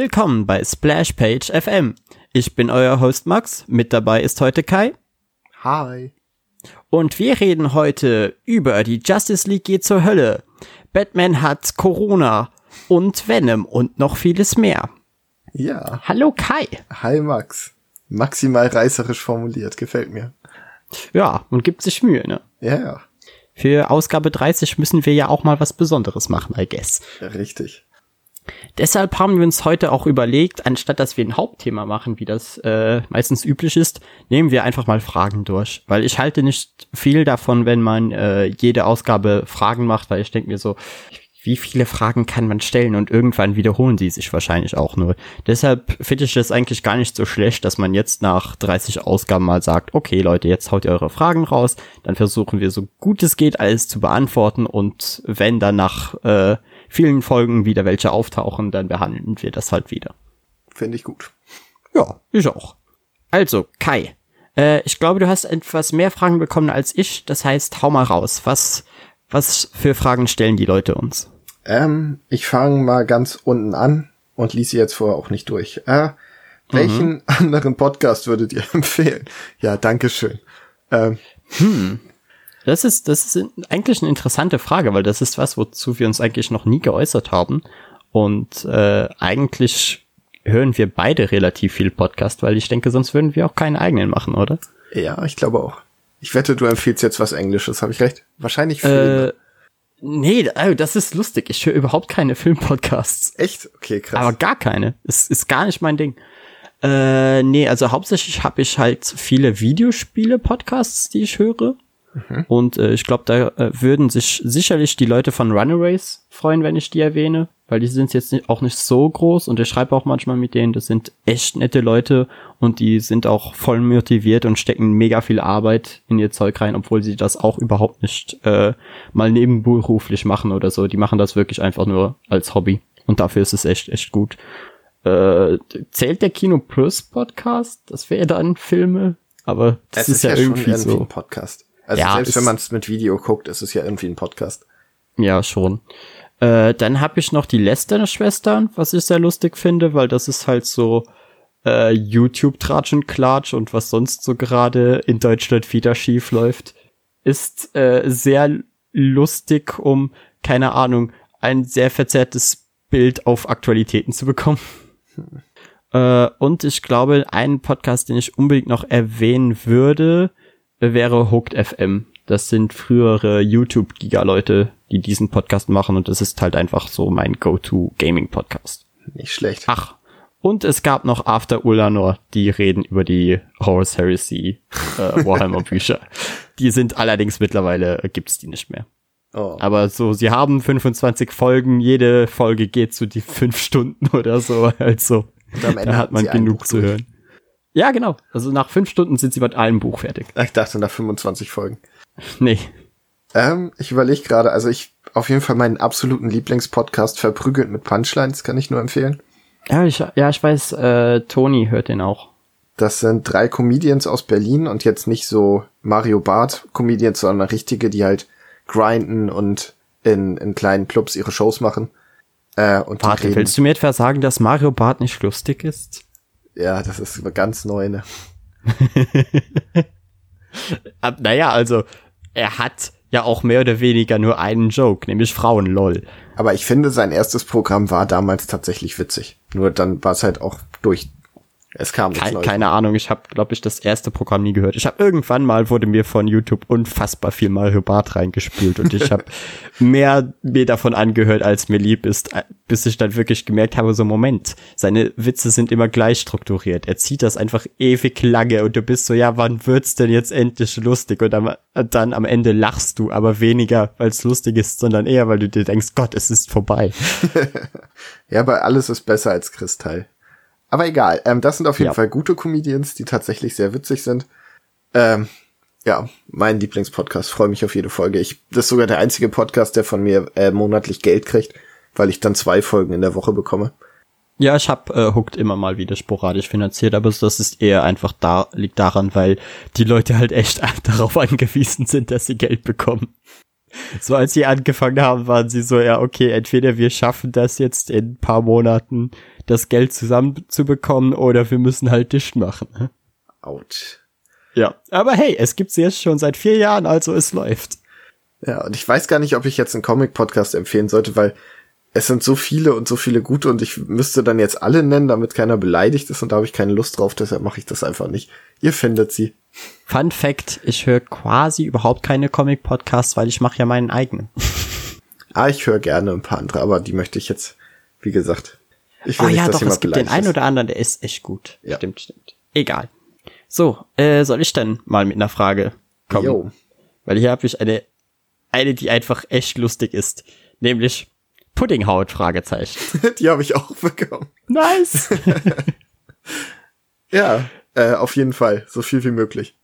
Willkommen bei Splashpage FM. Ich bin euer Host Max. Mit dabei ist heute Kai. Hi. Und wir reden heute über die Justice League geht zur Hölle. Batman hat Corona und Venom und noch vieles mehr. Ja. Hallo Kai. Hi Max. Maximal reißerisch formuliert, gefällt mir. Ja, und gibt sich Mühe, ne? Ja, ja. Für Ausgabe 30 müssen wir ja auch mal was Besonderes machen, I guess. Ja, richtig. Deshalb haben wir uns heute auch überlegt, anstatt dass wir ein Hauptthema machen, wie das äh, meistens üblich ist, nehmen wir einfach mal Fragen durch. Weil ich halte nicht viel davon, wenn man äh, jede Ausgabe Fragen macht, weil ich denke mir so, wie viele Fragen kann man stellen und irgendwann wiederholen sie sich wahrscheinlich auch nur. Deshalb finde ich es eigentlich gar nicht so schlecht, dass man jetzt nach 30 Ausgaben mal sagt, okay Leute, jetzt haut ihr eure Fragen raus, dann versuchen wir so gut es geht alles zu beantworten und wenn dann nach äh, vielen Folgen wieder welche auftauchen, dann behandeln wir das halt wieder. Finde ich gut. Ja, ich auch. Also, Kai, äh, ich glaube, du hast etwas mehr Fragen bekommen als ich. Das heißt, hau mal raus. Was, was für Fragen stellen die Leute uns? Ähm, ich fange mal ganz unten an und ließ sie jetzt vorher auch nicht durch. Äh, welchen mhm. anderen Podcast würdet ihr empfehlen? Ja, danke schön. Ähm, hm. Das ist, das ist eigentlich eine interessante Frage, weil das ist was, wozu wir uns eigentlich noch nie geäußert haben. Und äh, eigentlich hören wir beide relativ viel Podcast, weil ich denke, sonst würden wir auch keinen eigenen machen, oder? Ja, ich glaube auch. Ich wette, du empfiehlst jetzt was Englisches, habe ich recht? Wahrscheinlich Filme. Äh, nee, oh, das ist lustig. Ich höre überhaupt keine Filmpodcasts. Echt? Okay, krass. Aber gar keine. Es ist gar nicht mein Ding. Äh, nee, also hauptsächlich habe ich halt viele Videospiele-Podcasts, die ich höre. Mhm. Und äh, ich glaube, da äh, würden sich sicherlich die Leute von Runaways freuen, wenn ich die erwähne, weil die sind jetzt nicht, auch nicht so groß und ich schreibe auch manchmal mit denen. Das sind echt nette Leute und die sind auch voll motiviert und stecken mega viel Arbeit in ihr Zeug rein, obwohl sie das auch überhaupt nicht äh, mal nebenberuflich machen oder so. Die machen das wirklich einfach nur als Hobby und dafür ist es echt, echt gut. Äh, zählt der Kino Plus Podcast? Das wäre dann Filme, aber das es ist, ist ja, ja irgendwie, irgendwie so. ein Podcast. Also ja, selbst wenn man es mit Video guckt, ist es ja irgendwie ein Podcast. Ja, schon. Äh, dann habe ich noch die Lester-Schwestern, was ich sehr lustig finde, weil das ist halt so äh, YouTube-Tratsch und Klatsch und was sonst so gerade in Deutschland wieder schief läuft. Ist äh, sehr lustig, um, keine Ahnung, ein sehr verzerrtes Bild auf Aktualitäten zu bekommen. Hm. Äh, und ich glaube, ein Podcast, den ich unbedingt noch erwähnen würde, wäre Hooked FM. Das sind frühere YouTube-Giga-Leute, die diesen Podcast machen und das ist halt einfach so mein Go-To-Gaming-Podcast. Nicht schlecht. Ach, und es gab noch After Ulanor, die reden über die Horus Heresy äh, Warhammer Bücher. die sind allerdings mittlerweile, äh, gibt's die nicht mehr. Oh. Aber so, sie haben 25 Folgen, jede Folge geht zu so die fünf Stunden oder so, also da hat man genug zu hören. Ja, genau. Also nach fünf Stunden sind sie mit einem Buch fertig. Ich dachte nach 25 Folgen. Nee. Ähm, ich überlege gerade, also ich auf jeden Fall meinen absoluten Lieblingspodcast verprügelt mit Punchlines, kann ich nur empfehlen. Ja, ich, ja, ich weiß, äh, Toni hört den auch. Das sind drei Comedians aus Berlin und jetzt nicht so Mario Bart Comedians, sondern richtige, die halt grinden und in, in kleinen Clubs ihre Shows machen. Äh, und Warte, willst du mir etwa sagen, dass Mario Bart nicht lustig ist? Ja, das ist ganz neu, ne? naja, also, er hat ja auch mehr oder weniger nur einen Joke, nämlich Frauen-LOL. Aber ich finde, sein erstes Programm war damals tatsächlich witzig. Nur dann war es halt auch durch es kam Kein, Keine Ahnung, ich habe, glaube ich, das erste Programm nie gehört. Ich habe irgendwann mal, wurde mir von YouTube unfassbar viel Mario Bart reingespült und ich habe mehr mir davon angehört, als mir lieb ist, bis ich dann wirklich gemerkt habe, so Moment, seine Witze sind immer gleich strukturiert. Er zieht das einfach ewig lange und du bist so, ja, wann wird's denn jetzt endlich lustig? Und dann, dann am Ende lachst du, aber weniger, weil es lustig ist, sondern eher, weil du dir denkst, Gott, es ist vorbei. ja, aber alles ist besser als Kristall. Aber egal, ähm, das sind auf jeden ja. Fall gute Comedians, die tatsächlich sehr witzig sind. Ähm, ja, mein Lieblingspodcast, freue mich auf jede Folge. Ich, das ist sogar der einzige Podcast, der von mir äh, monatlich Geld kriegt, weil ich dann zwei Folgen in der Woche bekomme. Ja, ich habe äh, Hooked immer mal wieder sporadisch finanziert, aber das ist eher einfach da, liegt daran, weil die Leute halt echt darauf angewiesen sind, dass sie Geld bekommen. So als sie angefangen haben, waren sie so, ja, okay, entweder wir schaffen das jetzt in ein paar Monaten, das Geld zusammenzubekommen, oder wir müssen halt dicht machen. Autsch. Ja, aber hey, es gibt sie jetzt schon seit vier Jahren, also es läuft. Ja, und ich weiß gar nicht, ob ich jetzt einen Comic-Podcast empfehlen sollte, weil es sind so viele und so viele gute und ich müsste dann jetzt alle nennen, damit keiner beleidigt ist und da habe ich keine Lust drauf, deshalb mache ich das einfach nicht. Ihr findet sie. Fun Fact, ich höre quasi überhaupt keine Comic-Podcasts, weil ich mache ja meinen eigenen. ah, ich höre gerne ein paar andere, aber die möchte ich jetzt, wie gesagt. Ich will oh, nicht, ja, doch, es gibt den einen oder anderen, der ist echt gut. Ja. Stimmt, stimmt. Egal. So, äh, soll ich dann mal mit einer Frage kommen? Jo. Weil hier habe ich eine, eine, die einfach echt lustig ist. Nämlich, Puddinghaut? Fragezeichen. Die habe ich auch bekommen. Nice. ja, äh, auf jeden Fall, so viel wie möglich.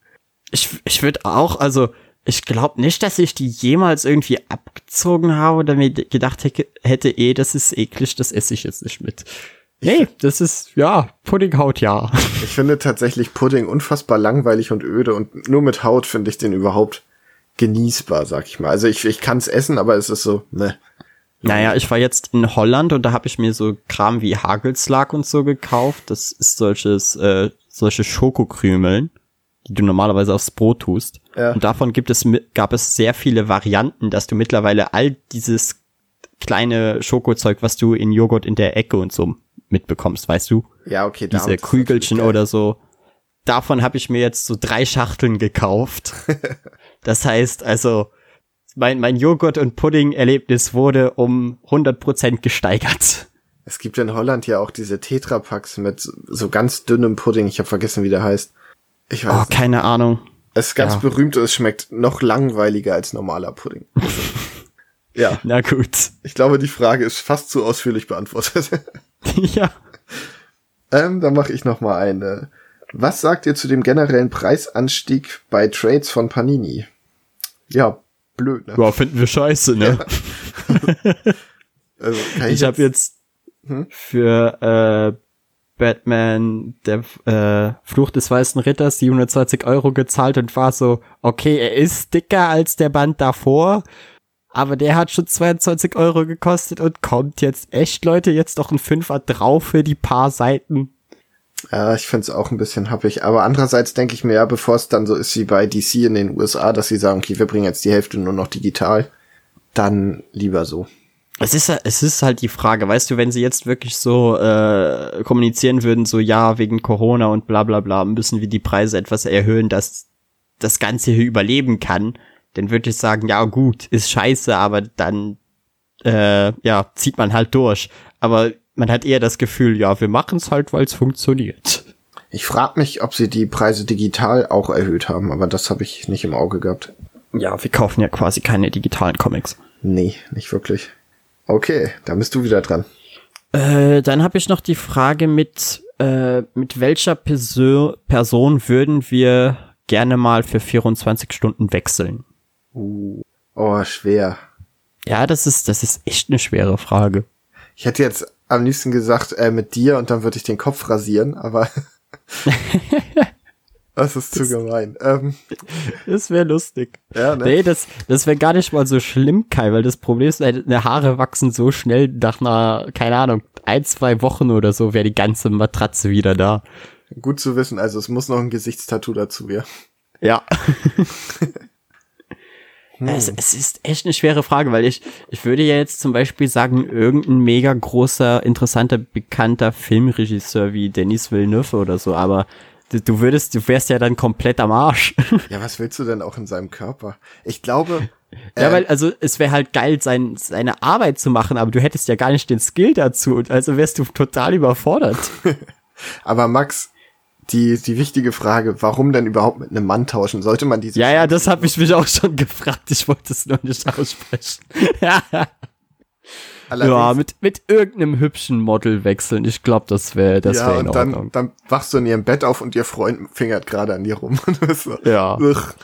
Ich, ich würde auch, also ich glaube nicht, dass ich die jemals irgendwie abgezogen habe oder mir gedacht hätte, eh, das ist eklig, das esse ich jetzt nicht mit. Nee, das ist, ja, Puddinghaut, ja. Ich finde tatsächlich Pudding unfassbar langweilig und öde und nur mit Haut finde ich den überhaupt genießbar, sag ich mal. Also ich, ich kann es essen, aber es ist so, ne. Naja, ich war jetzt in Holland und da habe ich mir so Kram wie Hagelslag und so gekauft. Das ist solches, äh, solche Schokokrümeln, die du normalerweise aufs Brot tust. Ja. Und davon gibt es, gab es sehr viele Varianten, dass du mittlerweile all dieses kleine Schokozeug, was du in Joghurt in der Ecke und so mitbekommst, weißt du? Ja, okay. Diese Krügelchen oder so. Davon habe ich mir jetzt so drei Schachteln gekauft. das heißt also, mein, mein Joghurt- und Pudding-Erlebnis wurde um 100% gesteigert. Es gibt in Holland ja auch diese Tetrapacks mit so ganz dünnem Pudding. Ich habe vergessen, wie der heißt. Ich weiß oh, nicht. keine Ahnung. Es ist ganz ja. berühmt und es schmeckt noch langweiliger als normaler Pudding. ja. Na gut. Ich glaube, die Frage ist fast zu ausführlich beantwortet. ja. Ähm, dann mache ich noch mal eine. Was sagt ihr zu dem generellen Preisanstieg bei Trades von Panini? Ja, blöd, ne? Ja, finden wir scheiße, ne? Ja. also, ich ich habe jetzt hm? für äh, Batman, der äh, Fluch des Weißen Ritters, 720 Euro gezahlt und war so, okay, er ist dicker als der Band davor, aber der hat schon 22 Euro gekostet und kommt jetzt echt, Leute, jetzt doch ein Fünfer drauf für die paar Seiten. Ja, ich find's auch ein bisschen happig. Aber andererseits denke ich mir ja, bevor es dann so ist wie bei DC in den USA, dass sie sagen, okay, wir bringen jetzt die Hälfte nur noch digital, dann lieber so. Es ist, es ist halt die Frage, weißt du, wenn sie jetzt wirklich so äh, kommunizieren würden, so ja, wegen Corona und bla bla bla, müssen wir die Preise etwas erhöhen, dass das Ganze hier überleben kann, dann würde ich sagen, ja gut, ist scheiße, aber dann äh, ja, zieht man halt durch. Aber man hat eher das Gefühl, ja, wir machen es halt, weil es funktioniert. Ich frage mich, ob sie die Preise digital auch erhöht haben, aber das habe ich nicht im Auge gehabt. Ja, wir kaufen ja quasi keine digitalen Comics. Nee, nicht wirklich. Okay, da bist du wieder dran. Äh, dann habe ich noch die Frage mit, äh, mit welcher Perso Person würden wir gerne mal für 24 Stunden wechseln? Uh, oh, schwer. Ja, das ist, das ist echt eine schwere Frage. Ich hätte jetzt am liebsten gesagt, äh, mit dir und dann würde ich den Kopf rasieren, aber das ist zu gemein. Ähm, das wäre lustig. Ja, ne? Nee, das, das wäre gar nicht mal so schlimm, Kai, weil das Problem ist, deine Haare wachsen so schnell nach einer, keine Ahnung, ein, zwei Wochen oder so wäre die ganze Matratze wieder da. Gut zu wissen, also es muss noch ein Gesichtstattoo dazu, ja. Ja. Hm. Es, es, ist echt eine schwere Frage, weil ich, ich würde ja jetzt zum Beispiel sagen, irgendein mega großer, interessanter, bekannter Filmregisseur wie Denis Villeneuve oder so, aber du, würdest, du wärst ja dann komplett am Arsch. Ja, was willst du denn auch in seinem Körper? Ich glaube. Ja, äh, weil, also, es wäre halt geil, sein, seine Arbeit zu machen, aber du hättest ja gar nicht den Skill dazu, also wärst du total überfordert. aber Max, die, die wichtige Frage, warum denn überhaupt mit einem Mann tauschen? Sollte man diese. Ja, ja, das habe ich mich auch schon gefragt. Ich wollte es nur nicht aussprechen. Ja, mit, mit irgendeinem hübschen Model wechseln. Ich glaube, das wäre das ja, wär in Ordnung. Dann, dann wachst du in ihrem Bett auf und ihr Freund fingert gerade an dir rum. so, ja. Ugh.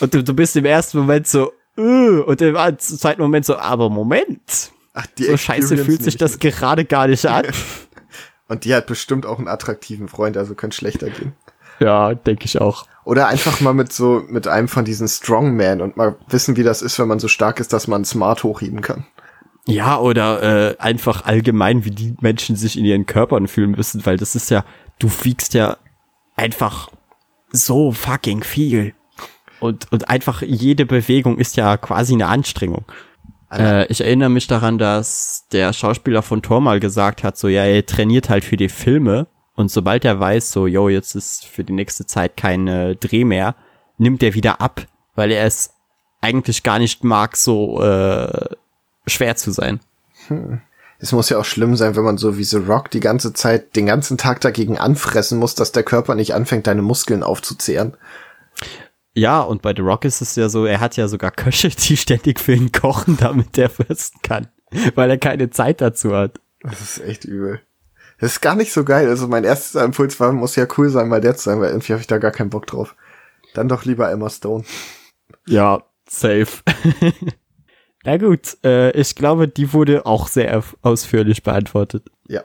Und du, du bist im ersten Moment so, uh, und im zweiten Moment so, aber Moment. Ach, die so scheiße fühlt sich das gerade gar nicht an. Und die hat bestimmt auch einen attraktiven Freund, also könnte schlechter gehen. Ja, denke ich auch. Oder einfach mal mit so, mit einem von diesen Strongman und mal wissen, wie das ist, wenn man so stark ist, dass man smart hochheben kann. Ja, oder äh, einfach allgemein, wie die Menschen sich in ihren Körpern fühlen müssen, weil das ist ja, du wiegst ja einfach so fucking viel. Und, und einfach jede Bewegung ist ja quasi eine Anstrengung. Äh, ich erinnere mich daran, dass der Schauspieler von Thor mal gesagt hat, so ja, er trainiert halt für die Filme und sobald er weiß, so, yo, jetzt ist für die nächste Zeit kein äh, Dreh mehr, nimmt er wieder ab, weil er es eigentlich gar nicht mag, so äh, schwer zu sein. Hm. Es muss ja auch schlimm sein, wenn man so wie The Rock die ganze Zeit, den ganzen Tag dagegen anfressen muss, dass der Körper nicht anfängt, deine Muskeln aufzuzehren. Ja, und bei The Rock ist es ja so, er hat ja sogar Köche, die ständig für ihn kochen, damit er fürsten kann, weil er keine Zeit dazu hat. Das ist echt übel. Das ist gar nicht so geil. Also mein erster Impuls war, muss ja cool sein, mal der zu sein, weil irgendwie habe ich da gar keinen Bock drauf. Dann doch lieber Emma Stone. Ja, safe. Na gut, äh, ich glaube, die wurde auch sehr ausführlich beantwortet. Ja.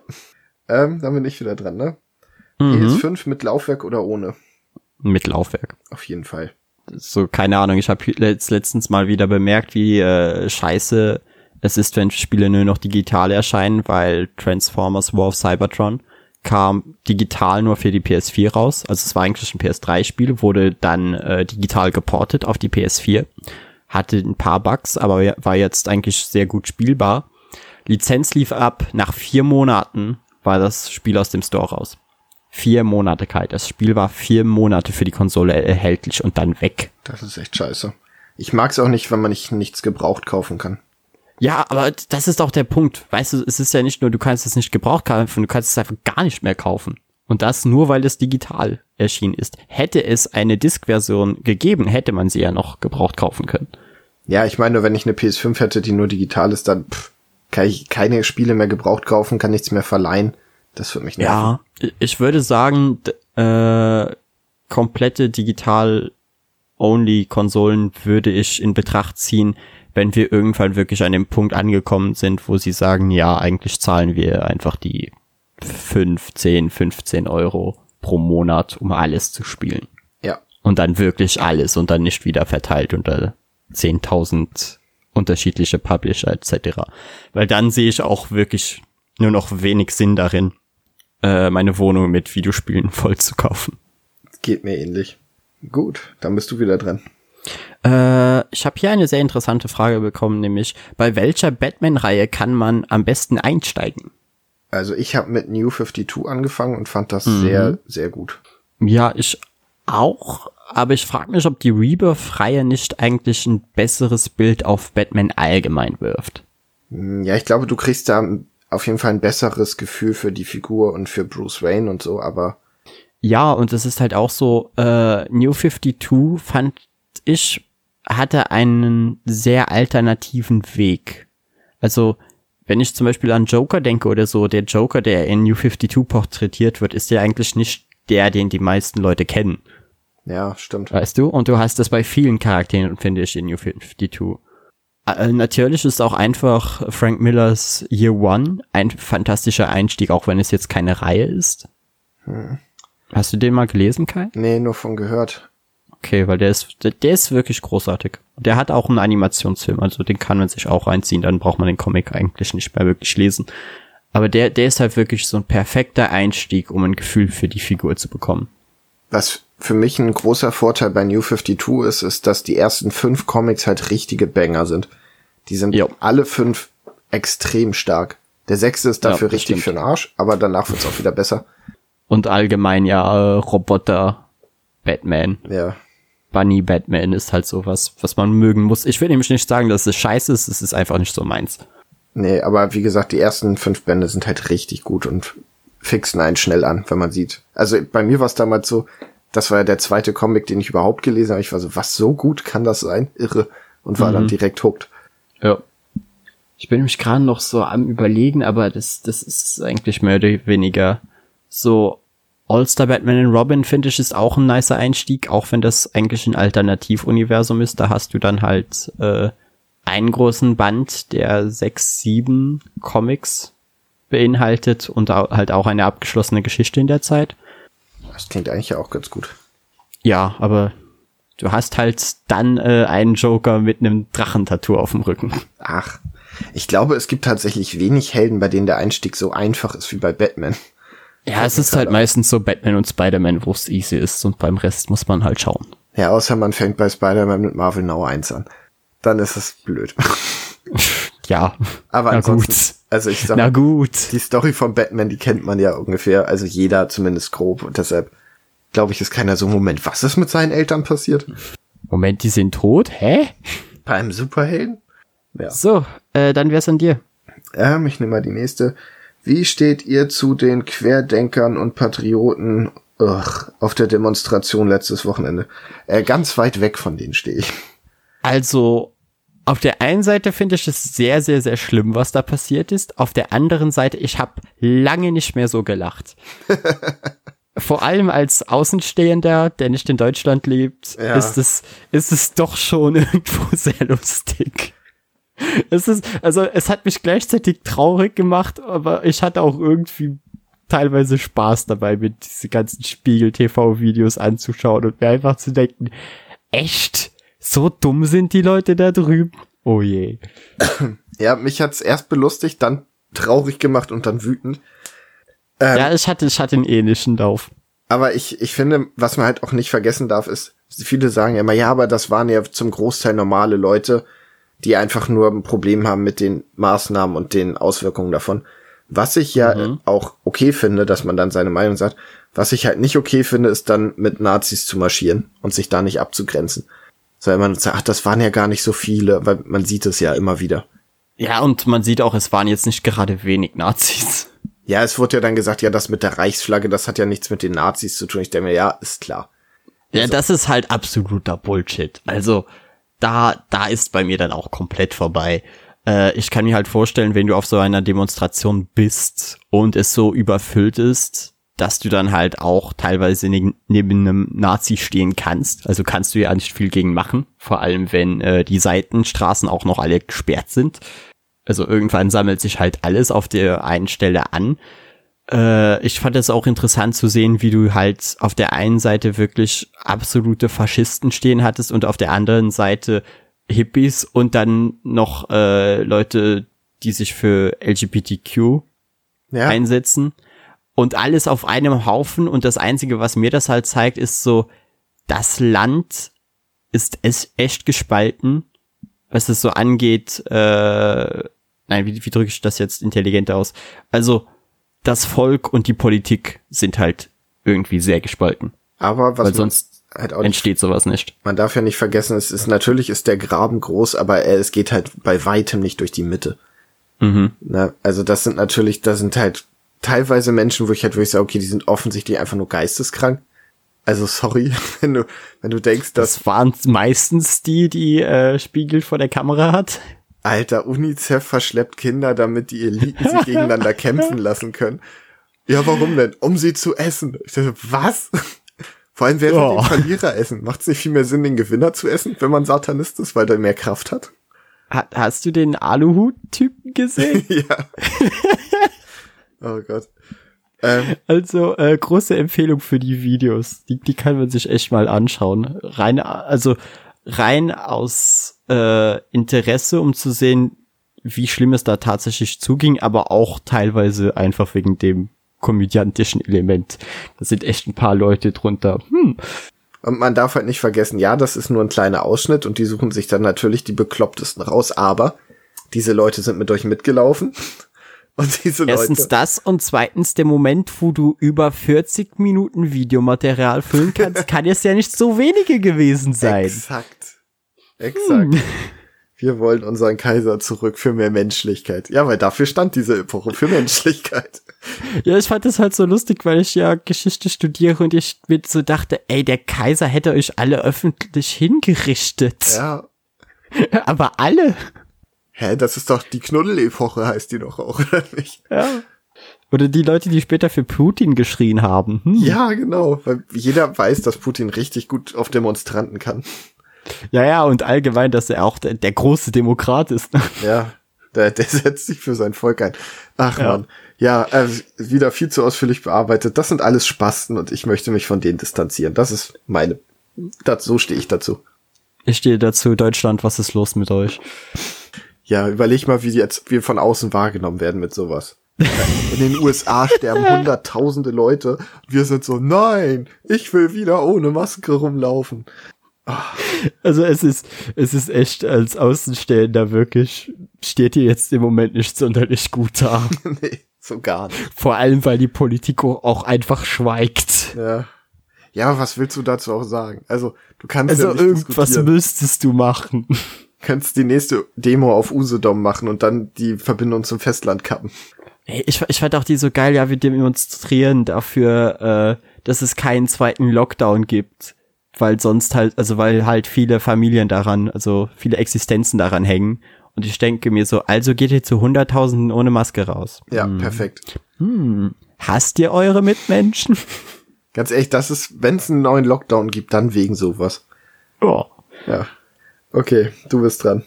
Ähm, dann bin ich wieder dran, ne? Mhm. PS5 mit Laufwerk oder ohne? Mit Laufwerk. Auf jeden Fall. So, keine Ahnung, ich habe letztens mal wieder bemerkt, wie äh, scheiße es ist, wenn Spiele nur noch digital erscheinen, weil Transformers War of Cybertron kam digital nur für die PS4 raus. Also es war eigentlich ein PS3-Spiel, wurde dann äh, digital geportet auf die PS4 hatte ein paar Bugs, aber war jetzt eigentlich sehr gut spielbar. Lizenz lief ab, nach vier Monaten war das Spiel aus dem Store raus. Vier Monate kalt. Das Spiel war vier Monate für die Konsole erhältlich und dann weg. Das ist echt scheiße. Ich mag's auch nicht, wenn man nicht nichts gebraucht kaufen kann. Ja, aber das ist auch der Punkt. Weißt du, es ist ja nicht nur, du kannst es nicht gebraucht kaufen, du kannst es einfach gar nicht mehr kaufen. Und das nur, weil es digital erschienen ist. Hätte es eine Disk-Version gegeben, hätte man sie ja noch gebraucht kaufen können. Ja, ich meine, wenn ich eine PS5 hätte, die nur digital ist, dann pff, kann ich keine Spiele mehr gebraucht kaufen, kann nichts mehr verleihen. Das würde mich nerven. Ja, ich würde sagen, äh, komplette digital-only-Konsolen würde ich in Betracht ziehen, wenn wir irgendwann wirklich an dem Punkt angekommen sind, wo sie sagen, ja, eigentlich zahlen wir einfach die 15, 15 Euro pro Monat, um alles zu spielen. Ja. Und dann wirklich alles und dann nicht wieder verteilt unter 10.000 unterschiedliche Publisher etc. Weil dann sehe ich auch wirklich nur noch wenig Sinn darin, äh, meine Wohnung mit Videospielen voll zu kaufen. Geht mir ähnlich. Gut, dann bist du wieder dran. Äh, ich habe hier eine sehr interessante Frage bekommen, nämlich bei welcher Batman-Reihe kann man am besten einsteigen? Also ich habe mit New 52 angefangen und fand das mhm. sehr, sehr gut. Ja, ich auch, aber ich frage mich, ob die Rebirth-Reihe nicht eigentlich ein besseres Bild auf Batman allgemein wirft. Hm, ja, ich glaube, du kriegst da auf jeden Fall ein besseres Gefühl für die Figur und für Bruce Wayne und so, aber. Ja, und es ist halt auch so, äh, New 52 fand ich, hatte einen sehr alternativen Weg. Also, wenn ich zum Beispiel an Joker denke oder so, der Joker, der in New 52 porträtiert wird, ist ja eigentlich nicht der, den die meisten Leute kennen. Ja, stimmt. Weißt du? Und du hast das bei vielen Charakteren, finde ich, in New 52. Äh, natürlich ist auch einfach Frank Millers Year One ein fantastischer Einstieg, auch wenn es jetzt keine Reihe ist. Hm. Hast du den mal gelesen, Kai? Nee, nur von gehört. Okay, weil der ist, der, der ist wirklich großartig. Der hat auch einen Animationsfilm, also den kann man sich auch reinziehen, dann braucht man den Comic eigentlich nicht mehr wirklich lesen. Aber der, der ist halt wirklich so ein perfekter Einstieg, um ein Gefühl für die Figur zu bekommen. Was für mich ein großer Vorteil bei New 52 ist, ist, dass die ersten fünf Comics halt richtige Banger sind. Die sind jo. alle fünf extrem stark. Der sechste ist dafür ja, richtig für den Arsch, aber danach wird's auch wieder besser. Und allgemein ja äh, Roboter Batman. Ja. Bunny Batman ist halt so was, was man mögen muss. Ich will nämlich nicht sagen, dass es scheiße ist, es ist einfach nicht so meins. Nee, aber wie gesagt, die ersten fünf Bände sind halt richtig gut und fixen einen schnell an, wenn man sieht. Also bei mir war es damals so, das war ja der zweite Comic, den ich überhaupt gelesen habe. Ich war so, was so gut kann das sein? Irre. Und war mhm. dann direkt hooked. Ja. Ich bin mich gerade noch so am überlegen, aber das, das ist eigentlich mehr oder weniger so All-Star Batman und Robin, finde ich, ist auch ein nicer Einstieg, auch wenn das eigentlich ein Alternativuniversum ist. Da hast du dann halt äh, einen großen Band, der sechs, sieben Comics beinhaltet und halt auch eine abgeschlossene Geschichte in der Zeit. Das klingt eigentlich ja auch ganz gut. Ja, aber du hast halt dann äh, einen Joker mit einem Drachentattoo auf dem Rücken. Ach, ich glaube, es gibt tatsächlich wenig Helden, bei denen der Einstieg so einfach ist wie bei Batman. Ja, es ist halt meistens so Batman und Spider-Man, wo es easy ist und beim Rest muss man halt schauen. Ja, außer man fängt bei Spider-Man mit Marvel Now 1 an. Dann ist es blöd. ja. Aber na ansonsten, gut. also ich sag Na mal, gut. die Story von Batman, die kennt man ja ungefähr, also jeder zumindest grob und deshalb glaube ich, ist keiner so, Moment, was ist mit seinen Eltern passiert? Moment, die sind tot? Hä? Bei einem Superhelden? Ja. So, äh, dann wär's an dir. Ähm, ich nehme mal die nächste. Wie steht ihr zu den Querdenkern und Patrioten ugh, auf der Demonstration letztes Wochenende? Äh, ganz weit weg von denen stehe ich. Also, auf der einen Seite finde ich es sehr, sehr, sehr schlimm, was da passiert ist. Auf der anderen Seite, ich habe lange nicht mehr so gelacht. Vor allem als Außenstehender, der nicht in Deutschland lebt, Ja. ist es, ist es doch schon irgendwo sehr lustig. Es ist, also, es hat mich gleichzeitig traurig gemacht, aber ich hatte auch irgendwie teilweise Spaß dabei, mir diese ganzen Spiegel-TV-Videos anzuschauen und mir einfach zu denken, echt? So dumm sind die Leute da drüben? Oh je. Ja, mich hat's erst belustigt, dann traurig gemacht und dann wütend. Ähm, ja, ich hatte, ich hatte einen ähnlichen Lauf. Aber ich, ich finde, was man halt auch nicht vergessen darf, ist, viele sagen ja immer, ja, aber das waren ja zum Großteil normale Leute, die einfach nur ein Problem haben mit den Maßnahmen und den Auswirkungen davon. Was ich ja Mhm. auch okay finde, dass man dann seine Meinung sagt. Was ich halt nicht okay finde, ist dann mit Nazis zu marschieren und sich da nicht abzugrenzen. Sondern man sagt, ach, das waren ja gar nicht so viele, weil man sieht es ja immer wieder. Ja, und man sieht auch, es waren jetzt nicht gerade wenig Nazis. Ja, es wurde ja dann gesagt, ja, das mit der Reichsflagge, das hat ja nichts mit den Nazis zu tun. Ich denke mir, ja, ist klar. Ja, das ist halt absoluter Bullshit. Also, da, da ist bei mir dann auch komplett vorbei. Äh, ich kann mir halt vorstellen, wenn du auf so einer Demonstration bist und es so überfüllt ist, dass du dann halt auch teilweise ne neben einem Nazi stehen kannst. Also kannst du ja nicht viel gegen machen. Vor allem, wenn äh, die Seitenstraßen auch noch alle gesperrt sind. Also irgendwann sammelt sich halt alles auf der einen Stelle an. Äh, ich fand es auch interessant zu sehen, wie du halt auf der einen Seite wirklich absolute Faschisten stehen hattest und auf der anderen Seite Hippies und dann noch äh, Leute, die sich für LGBTQ Ja. einsetzen und alles auf einem Haufen und das einzige, was mir das halt zeigt, ist so, das Land ist es echt gespalten, was es so angeht, äh, nein, wie, wie drücke ich das jetzt intelligent aus? Also, das Volk und die Politik sind halt irgendwie sehr gespalten, Aber was weil sonst halt auch nicht entsteht sowas nicht. man darf ja nicht vergessen, es ist natürlich ist der Graben groß, aber er, es geht halt bei weitem nicht durch die Mitte. Mhm. Ne? Also das sind natürlich, da sind halt teilweise Menschen, wo ich halt wirklich sage, okay, die sind offensichtlich einfach nur geisteskrank. Also sorry, wenn du wenn du denkst, dass Das waren meistens die, die äh, Spiegel vor der Kamera hat. Alter UNICEF verschleppt Kinder, damit die Eliten sich gegeneinander kämpfen lassen können. Ja, warum denn? Um sie zu essen. Ich dachte, was? Vor allem, wer will Oh. den Verlierer essen? Macht es nicht viel mehr Sinn, den Gewinner zu essen, wenn man Satanist ist, weil der mehr Kraft hat? Ha hast du den Aluhut-Typen gesehen? ja. oh Gott. Ähm, Also äh, große Empfehlung für die Videos. Die, die kann man sich echt mal anschauen. Rein, also rein aus äh, Interesse, um zu sehen, wie schlimm es da tatsächlich zuging, aber auch teilweise einfach wegen dem komödiantischen Element. Da sind echt ein paar Leute drunter. Hm, und man darf halt nicht vergessen, ja, das ist nur ein kleiner Ausschnitt und die suchen sich dann natürlich die beklopptesten raus, aber diese Leute sind mit euch mitgelaufen. Und diese Erstens Leute. das und zweitens der Moment, wo du über 40 Minuten Videomaterial füllen kannst, kann es ja nicht so wenige gewesen sein. Exakt. Exakt. Wir wollen unseren Kaiser zurück für mehr Menschlichkeit. Ja, weil dafür stand diese Epoche, für Menschlichkeit. Ja, ich fand das halt so lustig, weil ich ja Geschichte studiere und ich mir so dachte, ey, der Kaiser hätte euch alle öffentlich hingerichtet. Ja. Aber alle. Hä, das ist doch die Knuddel-Epoche, heißt die doch auch, oder nicht? Ja. Oder die Leute, die später für Putin geschrien haben. Hm. Ja, genau. Weil jeder weiß, dass Putin richtig gut auf Demonstranten kann. Ja, ja, und allgemein, dass er auch der, der große Demokrat ist. Ja. Der, der setzt sich für sein Volk ein. Ach ja. man. Ja, äh, wieder viel zu ausführlich bearbeitet. Das sind alles Spasten und ich möchte mich von denen distanzieren. Das ist meine. Das, so stehe ich dazu. Ich stehe dazu, Deutschland, was ist los mit euch? Ja, überleg mal, wie jetzt wir von außen wahrgenommen werden mit sowas. In den USA sterben hunderttausende Leute. Wir sind so, nein, ich will wieder ohne Maske rumlaufen. Also es ist, es ist echt als Außenstehender wirklich, steht hier jetzt im Moment nicht sonderlich gut da. nee, so gar nicht. Vor allem, weil die Politik auch einfach schweigt. Ja. Ja, was willst du dazu auch sagen? Also, du kannst also ja nicht irgendwas müsstest du machen. Du kannst die nächste Demo auf Usedom machen und dann die Verbindung zum Festland kappen. Ich, ich fand auch die so geil, ja, wir demonstrieren dafür, äh, dass es keinen zweiten Lockdown gibt weil sonst halt, also weil halt viele Familien daran, also viele Existenzen daran hängen. Und ich denke mir so, also geht ihr zu Hunderttausenden ohne Maske raus. Ja, hm. perfekt. Hm. Hasst ihr eure Mitmenschen? Ganz ehrlich, das ist, wenn es einen neuen Lockdown gibt, dann wegen sowas. Oh. Ja. Okay, du bist dran.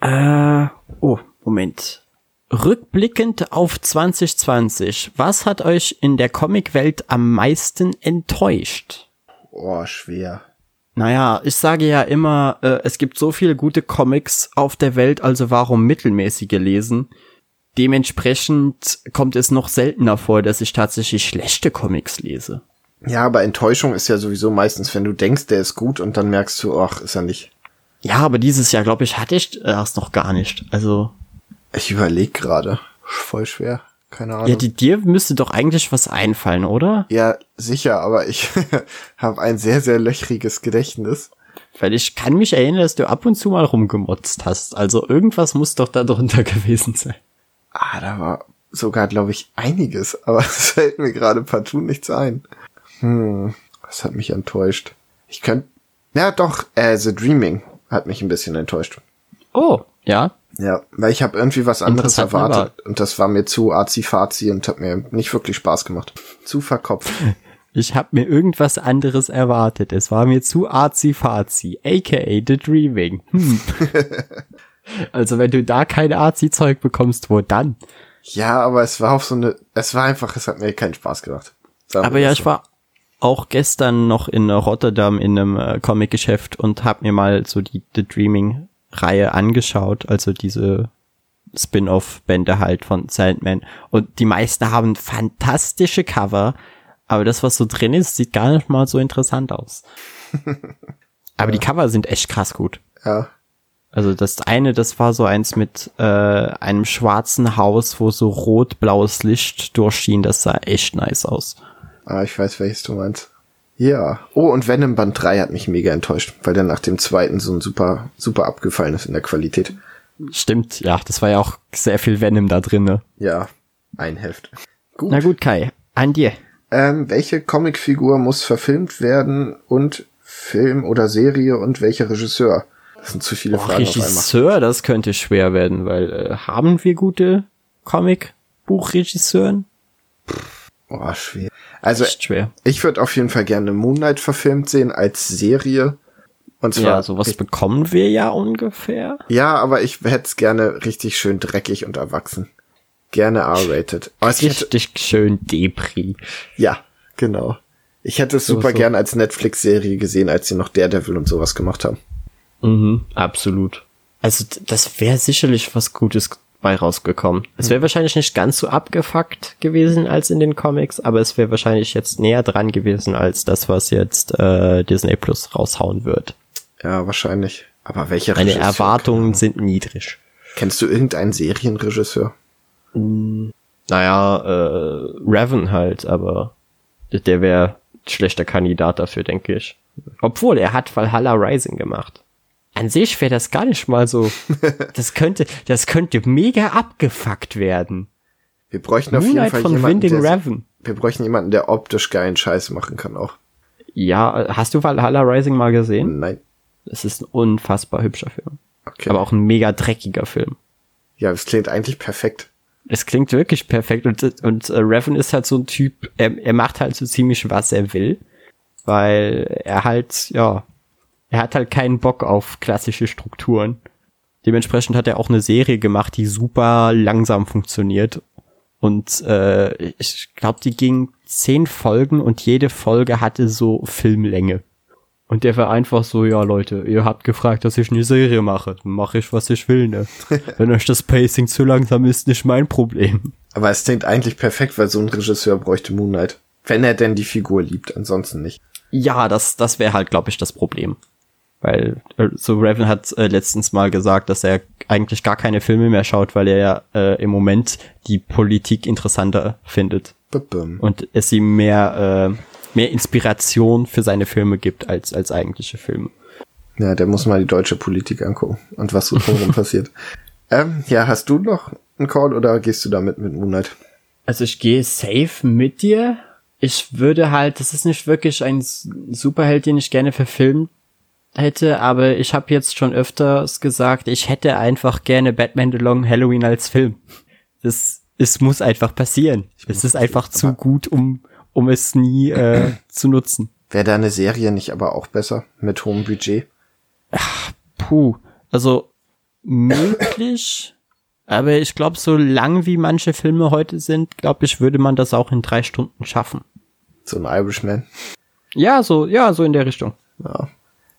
Äh, oh, Moment. Rückblickend auf 2020, was hat euch in der Comicwelt am meisten enttäuscht? Oh, schwer. Naja, ich sage ja immer, äh, es gibt so viele gute Comics auf der Welt, also warum mittelmäßige lesen? Dementsprechend kommt es noch seltener vor, dass ich tatsächlich schlechte Comics lese. Ja, aber Enttäuschung ist ja sowieso meistens, wenn du denkst, der ist gut und dann merkst du, ach, ist er nicht. Ja, aber dieses Jahr, glaube ich, hatte ich erst noch gar nicht. Also. Ich überlege gerade. Voll schwer. Keine Ahnung. Ja, die, dir müsste doch eigentlich was einfallen, oder? Ja, sicher, aber ich habe ein sehr, sehr löchriges Gedächtnis. Weil ich kann mich erinnern, dass du ab und zu mal rumgemotzt hast. Also irgendwas muss doch da drunter gewesen sein. Ah, da war sogar, glaube ich, einiges, aber es fällt mir gerade partout nichts ein. Hm, was hat mich enttäuscht? Ich könnte, ja doch, äh, The Dreaming hat mich ein bisschen enttäuscht. Oh, ja. Ja, weil ich habe irgendwie was anderes erwartet war. und das war mir zu azi-fazi und hat mir nicht wirklich Spaß gemacht. Zu verkopft. Ich habe mir irgendwas anderes erwartet. Es war mir zu azi-fazi, aka The Dreaming. Hm. also wenn du da kein Azi-Zeug bekommst, wo dann? Ja, aber es war auch so eine, es war einfach, es hat mir keinen Spaß gemacht. Aber ja, so. ich war auch gestern noch in Rotterdam in einem äh, Comic-Geschäft und hab mir mal so die The Dreaming Reihe angeschaut, also diese Spin-off-Bände halt von Sandman. Und die meisten haben fantastische Cover, aber das, was so drin ist, sieht gar nicht mal so interessant aus. aber ja. die Cover sind echt krass gut. Ja. Also das eine, das war so eins mit äh, einem schwarzen Haus, wo so rot-blaues Licht durchschien. Das sah echt nice aus. Ah, ich weiß, welches du meinst. Ja. Oh, und Venom Band 3 hat mich mega enttäuscht, weil der nach dem zweiten so ein super, super abgefallen ist in der Qualität. Stimmt, ja, das war ja auch sehr viel Venom da drin, ne? Ja, ein Heft. Gut. Na gut, Kai, an dir. Ähm, welche Comicfigur muss verfilmt werden und Film oder Serie und welcher Regisseur? Das sind zu viele oh, Fragen Regisseur, das könnte schwer werden, weil äh, haben wir gute Comic-Buchregisseuren? Oh, schwer. Also schwer. ich würde auf jeden Fall gerne Moonlight verfilmt sehen als Serie. Und zwar ja, sowas bekommen wir ja ungefähr. Ja, aber ich hätte es gerne richtig schön dreckig und erwachsen. Gerne R-rated. Oh, richtig hätte, schön Depri. Ja, genau. Ich hätte es so, super so. gern als Netflix-Serie gesehen, als sie noch Daredevil und sowas gemacht haben. Mhm, absolut. Also das wäre sicherlich was Gutes bei rausgekommen. Es wäre hm. wahrscheinlich nicht ganz so abgefuckt gewesen als in den Comics, aber es wäre wahrscheinlich jetzt näher dran gewesen als das, was jetzt äh, Disney Plus raushauen wird. Ja, wahrscheinlich. Aber welche Meine Erwartungen sind niedrig. Kennst du irgendeinen Serienregisseur? Hm, naja, äh, Raven halt, aber der wäre schlechter Kandidat dafür, denke ich. Obwohl, er hat Valhalla Rising gemacht. An sich wäre das gar nicht mal so. Das könnte, das könnte mega abgefuckt werden. Wir bräuchten auf Moonlight jeden Fall von jemanden, Winding der, Raven. Wir bräuchten jemanden, der optisch geilen Scheiß machen kann auch. Ja, hast du Valhalla Rising mal gesehen? Nein. Es ist ein unfassbar hübscher Film. Okay. Aber auch ein mega dreckiger Film. Ja, es klingt eigentlich perfekt. Es klingt wirklich perfekt und, und äh, Raven ist halt so ein Typ, er, er macht halt so ziemlich was er will, weil er halt, ja, er hat halt keinen Bock auf klassische Strukturen. Dementsprechend hat er auch eine Serie gemacht, die super langsam funktioniert. Und äh, ich glaube, die ging zehn Folgen und jede Folge hatte so Filmlänge. Und der war einfach so, ja Leute, ihr habt gefragt, dass ich eine Serie mache. Dann mache ich, was ich will, ne? Wenn euch das Pacing zu langsam ist, nicht mein Problem. Aber es klingt eigentlich perfekt, weil so ein Regisseur bräuchte Moonlight. Wenn er denn die Figur liebt, ansonsten nicht. Ja, das, das wäre halt, glaube ich, das Problem. Weil äh, so Raven hat äh, letztens mal gesagt, dass er eigentlich gar keine Filme mehr schaut, weil er ja äh, im Moment die Politik interessanter findet. Bum. Und es ihm mehr, äh, mehr Inspiration für seine Filme gibt als, als eigentliche Filme. Ja, der muss mal die deutsche Politik angucken und was so drumherum passiert. Ähm, ja, hast du noch einen Call oder gehst du damit mit Moonlight? Also ich gehe safe mit dir. Ich würde halt, das ist nicht wirklich ein Superheld, den ich gerne verfilmt hätte, aber ich habe jetzt schon öfters gesagt, ich hätte einfach gerne Batman The Long Halloween als Film. Das, es muss einfach passieren. Es ist einfach zu gut, um, um es nie äh, zu nutzen. Wäre da eine Serie nicht aber auch besser mit hohem Budget? Ach, puh, also möglich, aber ich glaube, so lang wie manche Filme heute sind, glaube ich, würde man das auch in drei Stunden schaffen. So ein Irishman. Ja, so, ja, so in der Richtung. Ja,